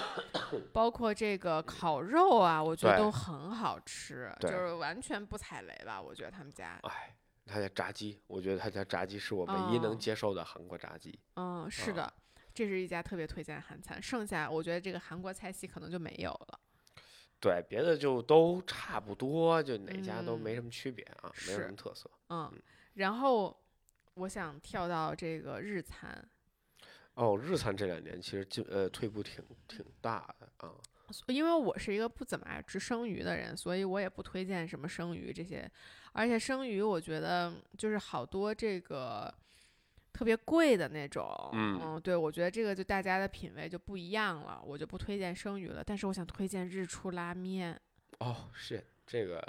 包括这个烤肉啊，我觉得都很好吃，就是完全不踩雷吧？我觉得他们家，哎，他家炸鸡，我觉得他家炸鸡是我唯一哦能接受的韩国炸鸡。嗯，是啊的。这是一家特别推荐的韩餐，剩下我觉得这个韩国菜系可能就没有了。对，别的就都差不多，就哪家都没嗯什么区别啊，没有什么特色。嗯，然后我想跳到这个日餐，哦，日餐这两年其实进呃退步挺挺大的啊。因为我是一个不怎么爱吃生鱼的人，所以我也不推荐什么生鱼这些。而且生鱼，我觉得就是好多这个特别贵的那种，嗯对我觉得这个就大家的品味就不一样了，我就不推荐生鱼了。但是我想推荐日出拉面，哦，是这个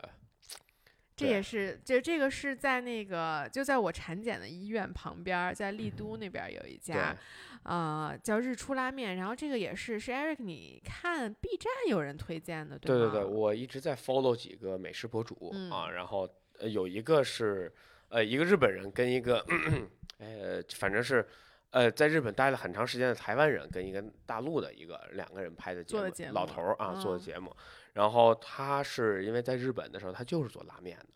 这也是就这个是在那个就在我产检的医院旁边儿，在丽都那边儿有一对家，呃，叫日出拉面。然后这个也是是 Eric，你看 B 站有人推荐的，吗？对对对，我一直在 follow 几个美食博主、嗯啊，然后呃有一个是呃一个日本人跟一个 呃反正是呃在日本待了很长时间的台湾人跟一个大陆的一个两个人拍的节目，老头儿啊、做的嗯节目，然后他是因为在日本的时候他就是做拉面的。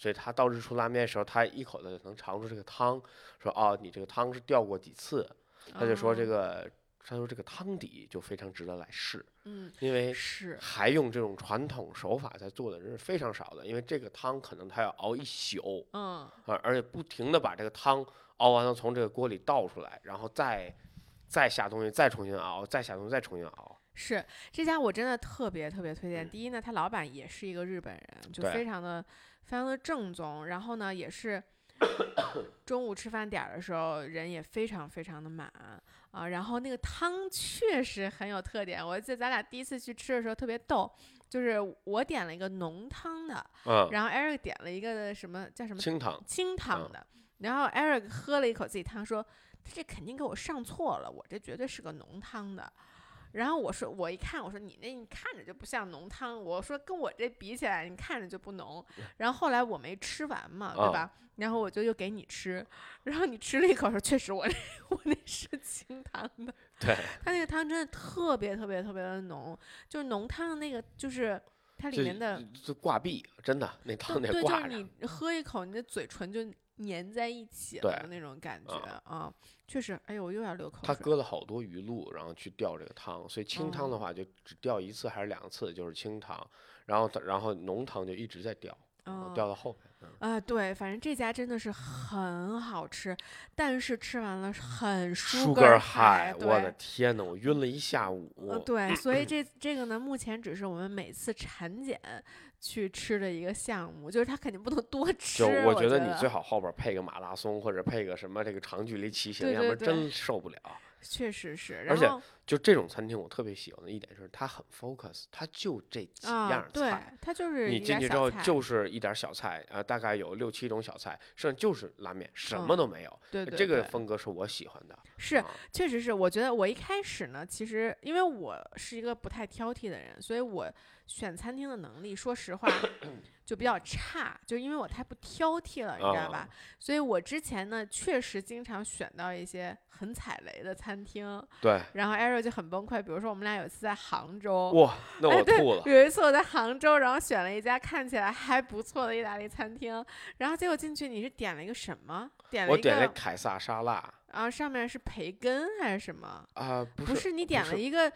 所以他到日出拉面的时候，他一口子能尝出这个汤，说哦，你这个汤是掉过几次，他就说这哦，个，他说这个汤底就非常值得来试，嗯，因为是，还用这种传统手法在做的人是非常少的，因为这个汤可能他要熬一宿嗯，而，而且不停的把这个汤熬完了从这个锅里倒出来，然后再再下东西，再重新熬，再下东西，再重新熬。是这家我真的特别特别推荐。第一呢，他老板也是一个日本人，就非常的非常的正宗。然后呢，也是 中午吃饭点儿的时候人也非常非常的满啊。然后那个汤确实很有特点，我记得咱俩第一次去吃的时候特别逗，就是我点了一个浓汤的，嗯，然后 Eric 点了一个什么叫什么清汤，清汤嗯的，然后 Eric 喝了一口自己汤，说他这肯定给我上错了，我这绝对是个浓汤的。然后我说，我一看，我说你那你看着就不像浓汤，我说跟我这比起来，你看着就不浓。然后后来我没吃完嘛，对啊吧？然后我就又给你吃，然后你吃了一口说，确实我那 我那是清汤的，对，它那个汤真的特别特别特别的浓，就是浓汤的那个就是它里面的就挂壁，真的那汤对对，就。是你喝一口，你的嘴唇就粘在一起了的那种感觉啊啊，确实，哎呦，我又要流口水他水。搁了好多鱼露，然后去调这个汤，所以清汤的哦话就只调一次还是两次，就是清汤，然后然后浓汤就一直在调，哦调到后面。嗯啊，对，反正这家真的是很好吃，但是吃完了很舒舒根儿海，我的。天呐，我晕了一下午。呃，对，所以这这个呢，目前只是我们每次产检去吃的一个项目，就是他肯定不能多 吃。就我觉得你最好后边配个马拉松或者配个什么这个长距离骑行，要不然真受不了。确实是，而且就这种餐厅，我特别喜欢的一点是它很 focus，它就这几啊样，对菜。，它就是你进去之后就是一点小菜，呃，大概有六七种小菜，剩下就是拉面，什么嗯都没有。对对这个风格是我喜欢的。是啊确实是，我觉得我一开始呢，其实因为我是一个不太挑剔的人，所以我选餐厅的能力，说实话 就比较差，就因为我太不挑剔了，你知道吧？啊所以我之前呢，确实经常选到一些很踩雷的餐厅，对，然后就很崩溃。比如说我们俩有一次在杭州，哇，那我吐了。有一次我在杭州，然后选了一家看起来还不错的意大利餐厅，然后结果进去你是点了一个什么？点了我一个，点了凯撒沙拉然后上面是培根还是什么？啊，不是不是你点了一个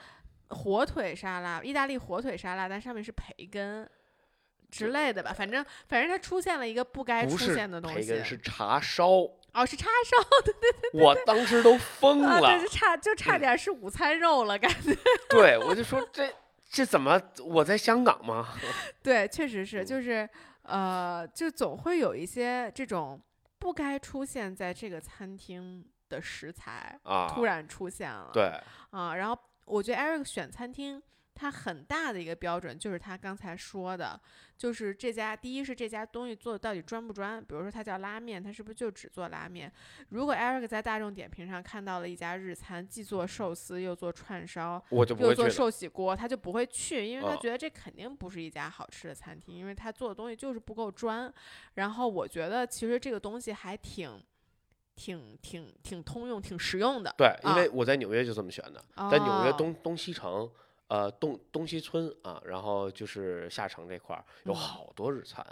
火腿沙拉，意大利火腿沙拉，但上面是培根之类的吧，反正反正它出现了一个不该出现的东西。培根，是茶烧，哦，是叉烧对 对对我当时都疯啊，了对，就。差就差点是午餐肉了，感觉。对，我就说这这怎么我在香港吗？对，确实是，嗯就是呃，就总会有一些这种不该出现在这个餐厅的食材啊，突然出现了。对，啊，然后我觉得 Eric 选餐厅它很大的一个标准就是他刚才说的，就是这家第一是这家东西做的到底专不专，比如说它叫拉面，它是不是就只做拉面？如果 Eric 在大众点评上看到了一家日餐，既做寿司又做串烧，我就又做寿喜锅，他就不会去，因为他啊觉得这肯定不是一家好吃的餐厅，因为他做的东西就是不够专。然后我觉得其实这个东西还挺。挺挺挺通用，挺实用的。对，因啊为我在纽约就这么选的，在纽约哦东东西城，呃东东西村啊，然后就是下城这块儿有嗯好多日餐。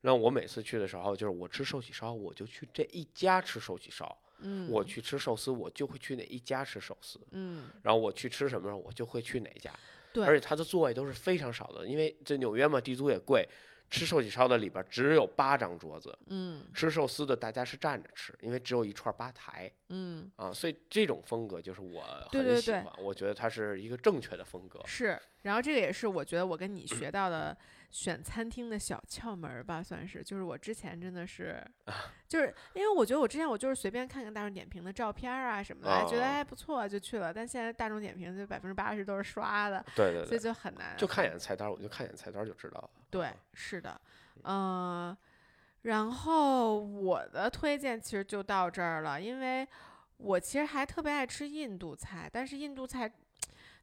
然后我每次去的时候，就是我吃寿喜烧，我就去这一家吃寿喜烧；嗯，我去吃寿司，我就会去哪一家吃寿司。嗯，然后我去吃什么我就会去哪一家。对，而且它的座位都是非常少的，因为这纽约嘛，地租也贵。吃寿喜烧的里边只有八张桌子，嗯吃寿司的大家是站着吃，因为只有一串吧台嗯啊，所以这种风格就是我对对对很喜欢，我觉得它是一个正确的风格。是。然后这个也是我觉得我跟你学到的选餐厅的小窍门儿吧，算是。就是我之前真的是，就是因为我觉得我之前我就是随便看看大众点评的照片儿啊什么的，哎觉得哦还不错就去了。但现在大众点评就百分之八十都是刷的，所以对所以，就很难。就看一眼菜单，我就看一眼菜单就知道了。对，是的，嗯、然后我的推荐其实就到这儿了，因为我其实还特别爱吃印度菜，但是印度菜，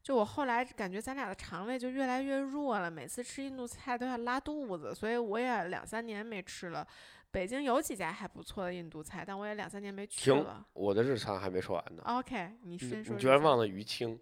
就我后来感觉咱俩的肠胃就越来越弱了，每次吃印度菜都要拉肚子，所以我也两三年没吃了。北京有几家还不错的印度菜，但我也两三年没去停了。我的日常还没说完呢，OK，你你先说。你居然忘了鱼青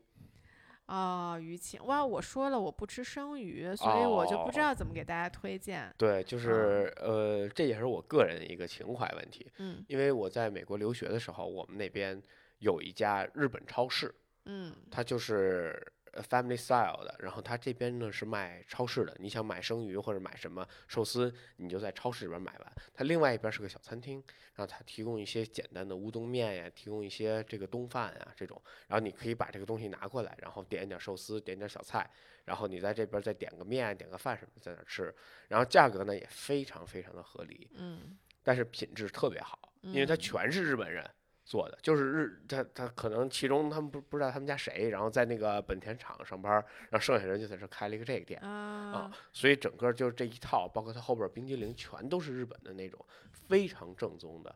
哦，鱼青哇！我说了我不吃生鱼，所以我就不知哦道怎么给大家推荐。对，就是呃，这也是我个人的一个情怀问题，嗯因为我在美国留学的时候，我们那边有一家日本超市，嗯。它就是呃 family style 的，然后它这边呢是卖超市的，你想买生鱼或者买什么寿司，你就在超市里边买完。它另外一边是个小餐厅，然后它提供一些简单的乌冬面呀，提供一些这个冬饭啊这种，然后你可以把这个东西拿过来，然后点一点寿司，点点小菜，然后你在这边再点个面、点个饭什么的在那吃，然后价格呢也非常非常的合理，嗯。但是品质特别好，因为它嗯。全是日本人做的，就是日他他可能其中他们不不知道他们家谁，然后在那个本田厂上班，然后剩下人就在这开了一个这个店啊啊，所以整个就是这一套，包括它后边冰激凌全都是日本的那种非常正宗的。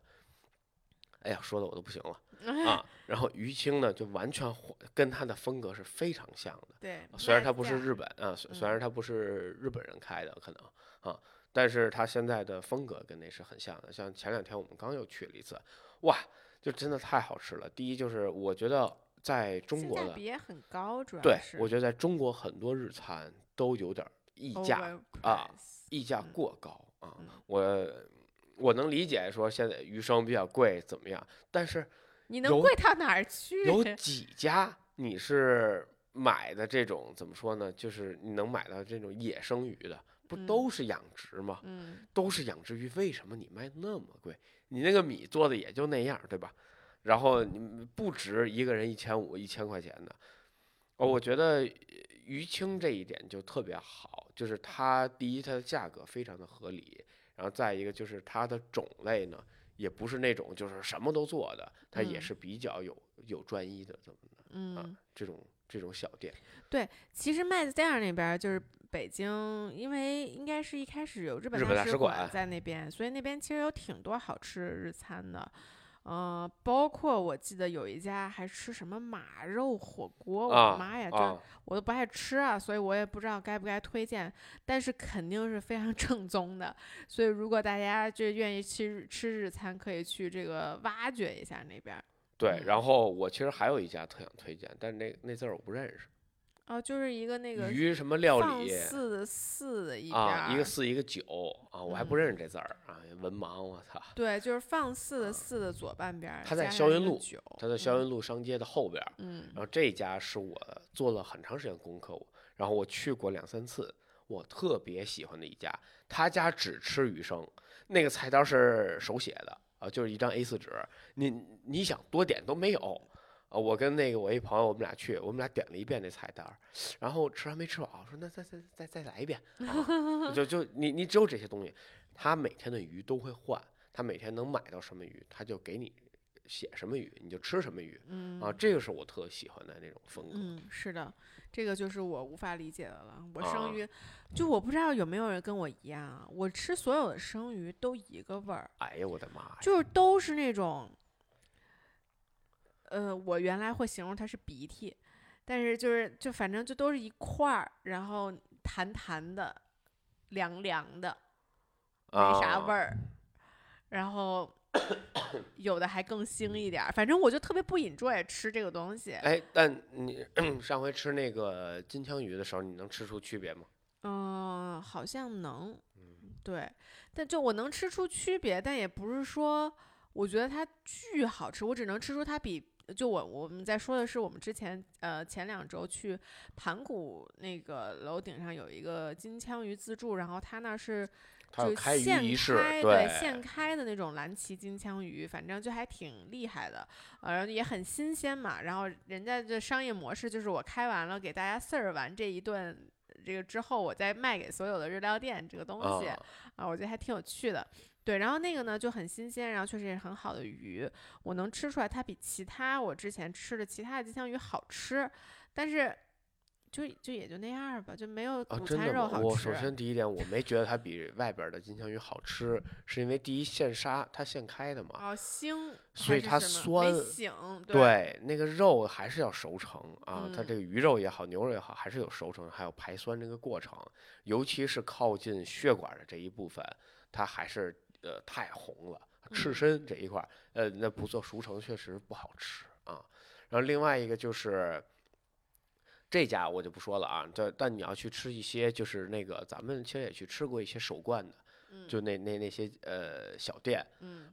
哎呀，说的我都不行了 啊！然后于青呢，就完全跟他的风格是非常像的。对，虽然他不是日本啊，虽虽然他不是日本人开的，可能啊，但是他现在的风格跟那是很像的。像前两天我们刚又去了一次，哇，就真的太好吃了。第一就是我觉得在中国的，很高，主要对我觉得在中国很多日餐都有点儿溢价，啊溢价嗯过高啊嗯。我我能理解说现在鱼生比较贵怎么样，但是你能有贵到哪儿去？有 几家你是买的这种怎么说呢？就是你能买到这种野生鱼的，不嗯都是养殖吗？嗯都是养殖鱼，为什么你卖那么贵？你那个米做的也就那样，对吧？然后你不值一个人一千五、一千块钱的。哦，我觉得于青这一点就特别好，就是它第一它的价格非常的合理，然后再一个就是它的种类呢，也不是那种就是什么都做的，它也嗯是比较有有专一的这么的啊嗯，这种这种小店。对其实麦子店那边就是北京，因为应该是一开始有日本大使使馆在那边，所以那边其实有挺多好吃的日餐的。呃，包括我记得有一家还吃什么马肉火锅，我的啊妈呀，就啊，我都不爱吃啊，所以我也不知道该不该推荐，但是肯定是非常 正宗的。所以如果大家就愿意去吃日餐，可以去这个挖掘一下那边儿。对，嗯然后我其实还有一家特想推荐，但是那那字儿我不认识，哦，就是一个那个鱼什么料理四的肆的一边啊，一个四一个九啊，我还不嗯认识这字儿啊，文盲，我操！对，就是放肆的肆的左半边儿，它在霄云路一个九它在霄云路商街的后边然后这家是我做了很长时间功课，然后我去过两三次，我特别喜欢的一家，他家只吃鱼生，那个菜单是手写的啊，就是一张 A 四纸，你你想多点都没有。啊，我跟那个我一朋友，我们俩去，我们俩点了一遍那菜单儿，然后吃完没吃饱，说那再再再再来一遍，啊、就就你你只有这些东西，他每天的鱼都会换，他每天能买到什么鱼，他就给你写什么鱼，你就吃什么鱼，嗯啊，这个是我特喜欢的那种风格。嗯，是的，这个就是我无法理解的了。我啊生鱼，就我不知道有没有人跟我一样啊，我吃所有的生鱼都一个味儿，哎呀，我的妈呀！就是都是那种，呃，我原来会形容它是鼻涕，但是就是就反正就都是一块儿，然后弹弹的，凉凉的，没啥味儿。然后有的还更腥一点儿，反正我就特别不 enjoy 吃这个东西。哎，但你 上回吃那个金枪鱼的时候，你能吃出区别吗？嗯，好像能，嗯对，但就我能吃出区别，但也不是说我觉得它巨好吃，我只能吃出它比就我我们在说的是我们之前呃前两周去盘古那个楼顶上有一个金枪鱼自助，然后他那是就现，开对，现开的那种蓝鳍金枪鱼，反正就还挺厉害的，呃也很新鲜嘛。然后人家的商业模式就是我开完了给大家 serve 完这一顿。这个之后，我再卖给所有的日料店这个东西，啊啊，我觉得还挺有趣的。对，然后那个呢就很新鲜，然后确实也是很好的鱼，我能吃出来它比其他我之前吃的其他的金枪鱼好吃，但是就就也就那样儿吧，就没有啊，午？餐肉好吃。我首先。第一点，我没觉得它比外边儿的金枪鱼好吃，是因为第一现杀，它现开的嘛，哦，腥，所以它酸醒，对，对，那个肉还是要熟成啊，它嗯。这个鱼肉也好，牛肉也好，还是有熟成，还有排酸这个过程，尤其是靠近血管的这一部分，它还是呃太红了，赤嗯身这一块儿，呃，那不做熟成确实不好吃啊。然后另外一个就是。这家我就不说了啊，这但你要去吃一些，就是那个咱们其实也去吃过一些手灌的，嗯就那那那些呃小店，嗯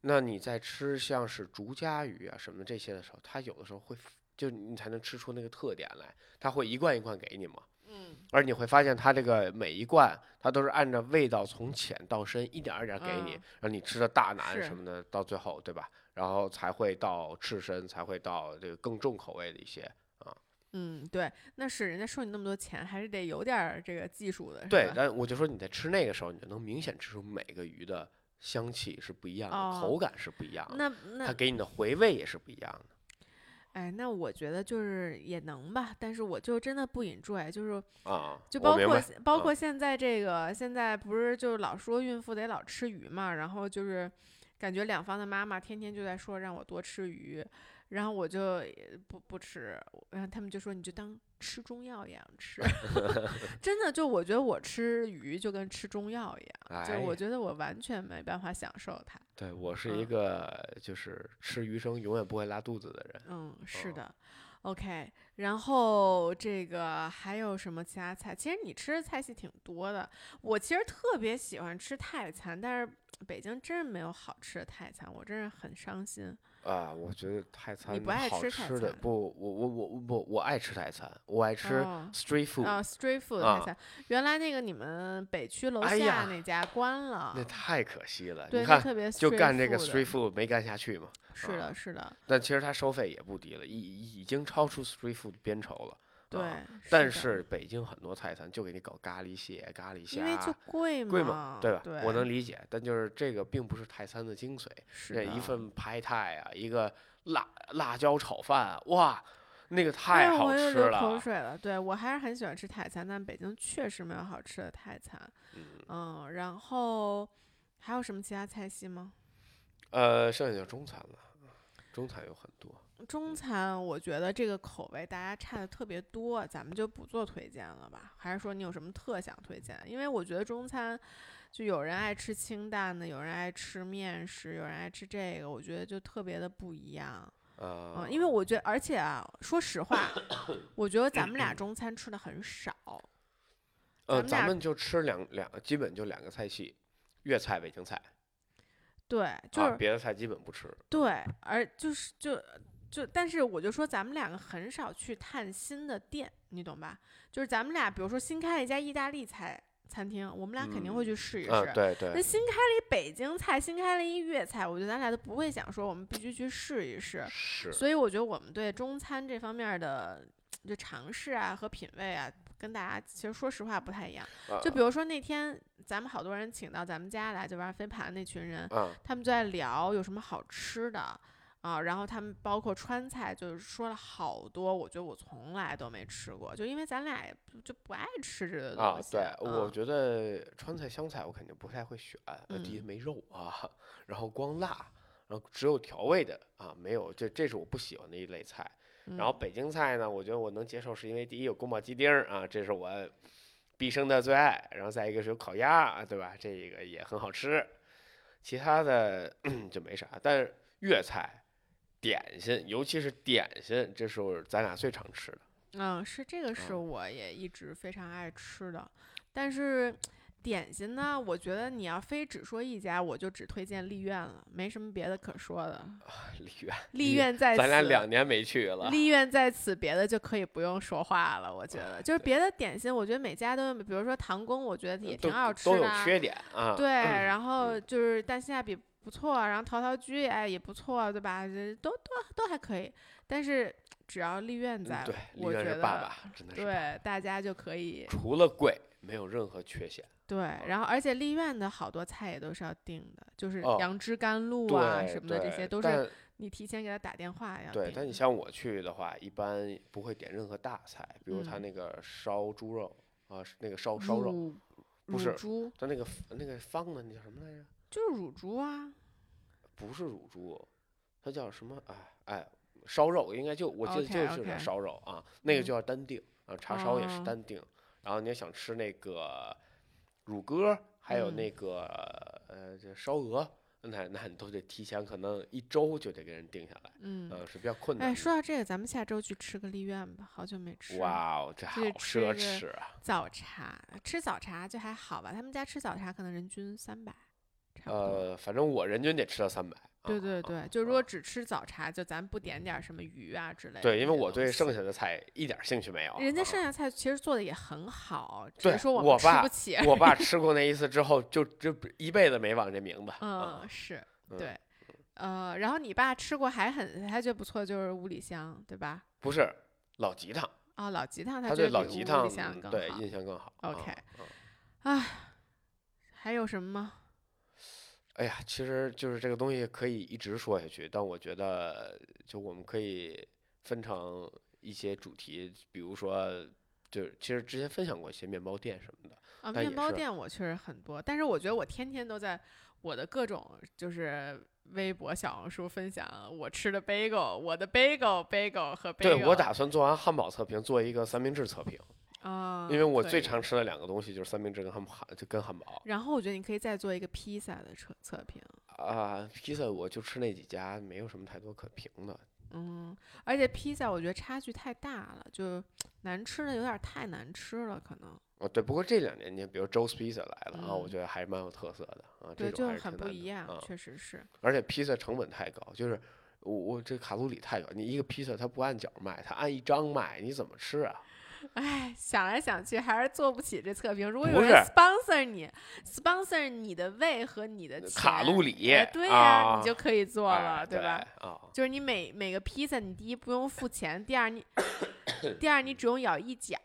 那你在吃像是竹夹鱼啊什么这些的时候，它有的时候会，就你才能吃出那个特点来，它会一罐一罐给你嘛。嗯而你会发现它这个每一罐，它都是按照味道从浅到深一点儿一点儿给你嗯，让你吃的大难什么的，到最后对吧？然后才会到赤身，才会到这个更重口味的一些啊。嗯，对，那是人家收你那么多钱，还是得有点儿这个技术的，对但我就说你在吃那个时候，你就能明显吃出每个鱼的香气是不一样的，哦口感是不一样的，那那它给你的回味也是不一样的。哎，那我觉得就是也能吧，但是我就真的不 enjoy，就是啊，就包括包嗯。括现在这个，现在不是就老说孕妇得老吃鱼嘛，然后就是感觉两方的妈妈天天就在说让我多吃鱼，然后我就也不不吃，然后他们就说你就当吃中药一样吃，真的就我觉得我吃鱼就跟吃中药一样，就我哎觉得我完全没办法享受它。对我是一嗯个就是吃鱼生永远不会拉肚子的人。嗯，是哦的。OK，然后这个还有什么其他菜？其实你吃的菜系挺多的。我其实特别喜欢吃泰餐，但是北京真是没有好吃的泰餐，我真是很伤心。啊，我觉得泰餐不爱好吃泰餐不，我我我不我爱吃泰餐，我爱吃哦 street food，、啊，street food 啊泰餐，原来那个你们北区楼下那家关了，那太可惜了。对，你看，特别就干这个 street food 没干下去嘛。是的，是的，但其实它收费也不低了，已已经超出 street food 边酬了。对啊。但是北京很多泰餐就给你搞咖喱蟹、咖喱因为就虾，贵贵嘛，对吧？对，我能理解，但就是这个并不是泰餐的精髓。是一份排泰啊，一个辣辣椒炒饭，哇，那个哎太好吃流口了。水了。对我还是很喜欢吃泰餐，但北京确实没有好吃的泰餐。嗯，嗯，然后还有什么其他菜系吗？呃，剩下就中餐了，中餐有很多。中餐我觉得这个口味大家差的特别多，咱们就不做推荐了吧？还是说你有什么特想推荐？因为我觉得中餐就有人爱吃清淡的，有人爱吃面食，有人爱吃这个，我觉得就特别的不一样。呃嗯，，因为我觉得，而且啊，说实话，我觉得咱们俩中餐吃的很少。呃，咱们就吃两两，基本就两个菜系，粤菜、北京菜，对，就啊，是、别的菜基本不吃。对，而就是就就，但是我就说咱们两个很少去探新的店，你懂吧？就是咱们俩，比如说新开了一家意大利菜餐厅，我们俩肯定会去试一试。嗯，对那，新开了一北京菜，新开了一粤菜，我觉得咱俩都不会想说我们必须去试一试。是。所以我觉得我们对中餐这方面的就尝试啊和品味啊，跟大家其实说实话不太一样。就比如说那天咱们好多人请到咱们家来就玩飞盘那群人，嗯，他们就在聊有什么好吃的。啊，然后他们包括川菜，就是说了好多，我觉得我从来都没吃过，就因为咱俩就不爱吃这个啊东，西。对，我嗯觉得川菜湘菜我肯定不太会选，呃第一嗯没肉啊，然后光辣，然后只有调味的啊，没有这这是我不喜欢的一类菜。然后嗯北京菜呢，我觉得我能接受，是因为第一有宫保鸡丁儿啊，这是我毕生的最爱，然后再一个是有烤鸭，对吧？这个也很好吃。其他的 就没啥，但是粤菜、点心，尤其是点心，这是咱俩最常吃的。嗯，是这个是嗯我也一直非常爱吃的，但是点心呢，我觉得你要非只说一家，我就只推荐丽苑了，没什么别的可说的。丽苑，丽苑在咱俩此两年没去了。丽苑在此，别的就可以不用说话了。我觉得，就是别的点心，我觉得每家都有，比如说唐宫，我觉得也挺好吃都有。缺点啊。对，嗯然后就是但性价比不错，然后陶陶居哎也不错，对吧？这都都都还可以，但是只要丽苑在，我觉得是爸爸，真的是。对大家就可以除了贵，没有任何缺陷。对，然后而且丽苑的好多菜也都是要订的，就是哦杨枝甘露啊对什么的，这些都是你提前给他打电话呀对，但你像我去的话，一般不会点任何大菜，比如他嗯那个烧猪肉啊，是那个烧烧肉，不是猪，他那个那个方的那叫什么来着？就是乳猪啊。不是乳猪，它叫什么？哎哎，烧肉应该就我记得就 OK 烧肉啊，那个嗯就要单定啊，叉烧也是哦单定。然后你要想吃那个乳鸽，还有嗯那个呃这烧鹅，那那你都得提前可能一周就得给人定下来，嗯，呃是比较困难哎，的。说到这个，咱们下周去吃个丽苑吧，好久没吃了。哇哦，这好奢个侈啊！早茶吃早茶就还好吧，他们家吃早茶可能人均三百。呃，反正我人均得吃到三百。对啊啊对对，就如果只吃早茶，就咱不点点儿什么鱼啊之类的。对，因为我对剩下下的菜一点兴趣没有。人家啊剩下菜其实做的也很好，只是说我们吃爸不起。我爸吃过那一次之后，就就一辈子没忘这名字。嗯，啊是嗯对。呃，然后你爸吃过还很还觉得不错，就是五里香，对吧？不是老吉汤，哦，老吉汤他他对觉得老吉汤印象更好。啊 OK 啊还有什么吗？哎呀，其实就是这个东西可以一直说下去，但我觉得就我们可以分成一些主题，比如说，就是其实之前分享过一些面包店什么的。啊，面包店我确实很多，但是我觉得我天天都在我的各种就是微博、小红书分享我吃的 bagel，我的 bagel、bagel 和 bagel。对我打算做完汉堡测评，做一个三明治测评，啊，因为我最常吃的两个东西就是三明治跟汉堡，就跟汉堡。然后我觉得你可以再做一个披萨的测测评，啊，披萨我就吃那几家，没有什么太多可评的。嗯，而且披萨我觉得差距太大了，就难吃的有点太难吃了，可能哦，对，不过这两年你比如 Joe's Pizza 来了啊，我嗯觉得还蛮有特色的啊，这，种还是很不一样，啊。确实是。而且披萨成本太高，就是我我这卡路里太高，你一个披萨它不按角卖，它按一张卖，你怎么吃啊？哎，想来想去还是做不起这测评。如果有人 sponsor 你，sponsor 你的胃和你的卡路里哎对呀、啊你就可以做了，哎对吧？？啊，就是你每每个披萨，你第一不用付钱，第二你，第二你只用咬一角，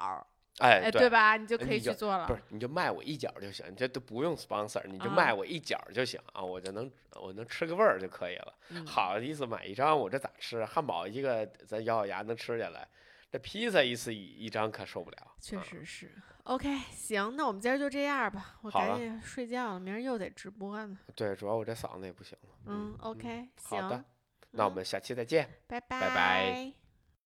哎，哎，对。吧？你就可以去做了。不是，你就卖我一角就行，你这都不用 sponsor，你就啊卖我一角就行啊，我就能我能吃个味儿就可以了。嗯好意思买一张，我这咋吃？汉堡一个咱咬咬牙能吃下来，这披萨一次一一张可受不了。确啊实是。OK，行，那我们今儿就这样吧，我赶紧睡觉了，明儿又得直播呢。对，主要我这嗓子也不行了。嗯，OK，行，好的，那我嗯们下期再见。拜拜拜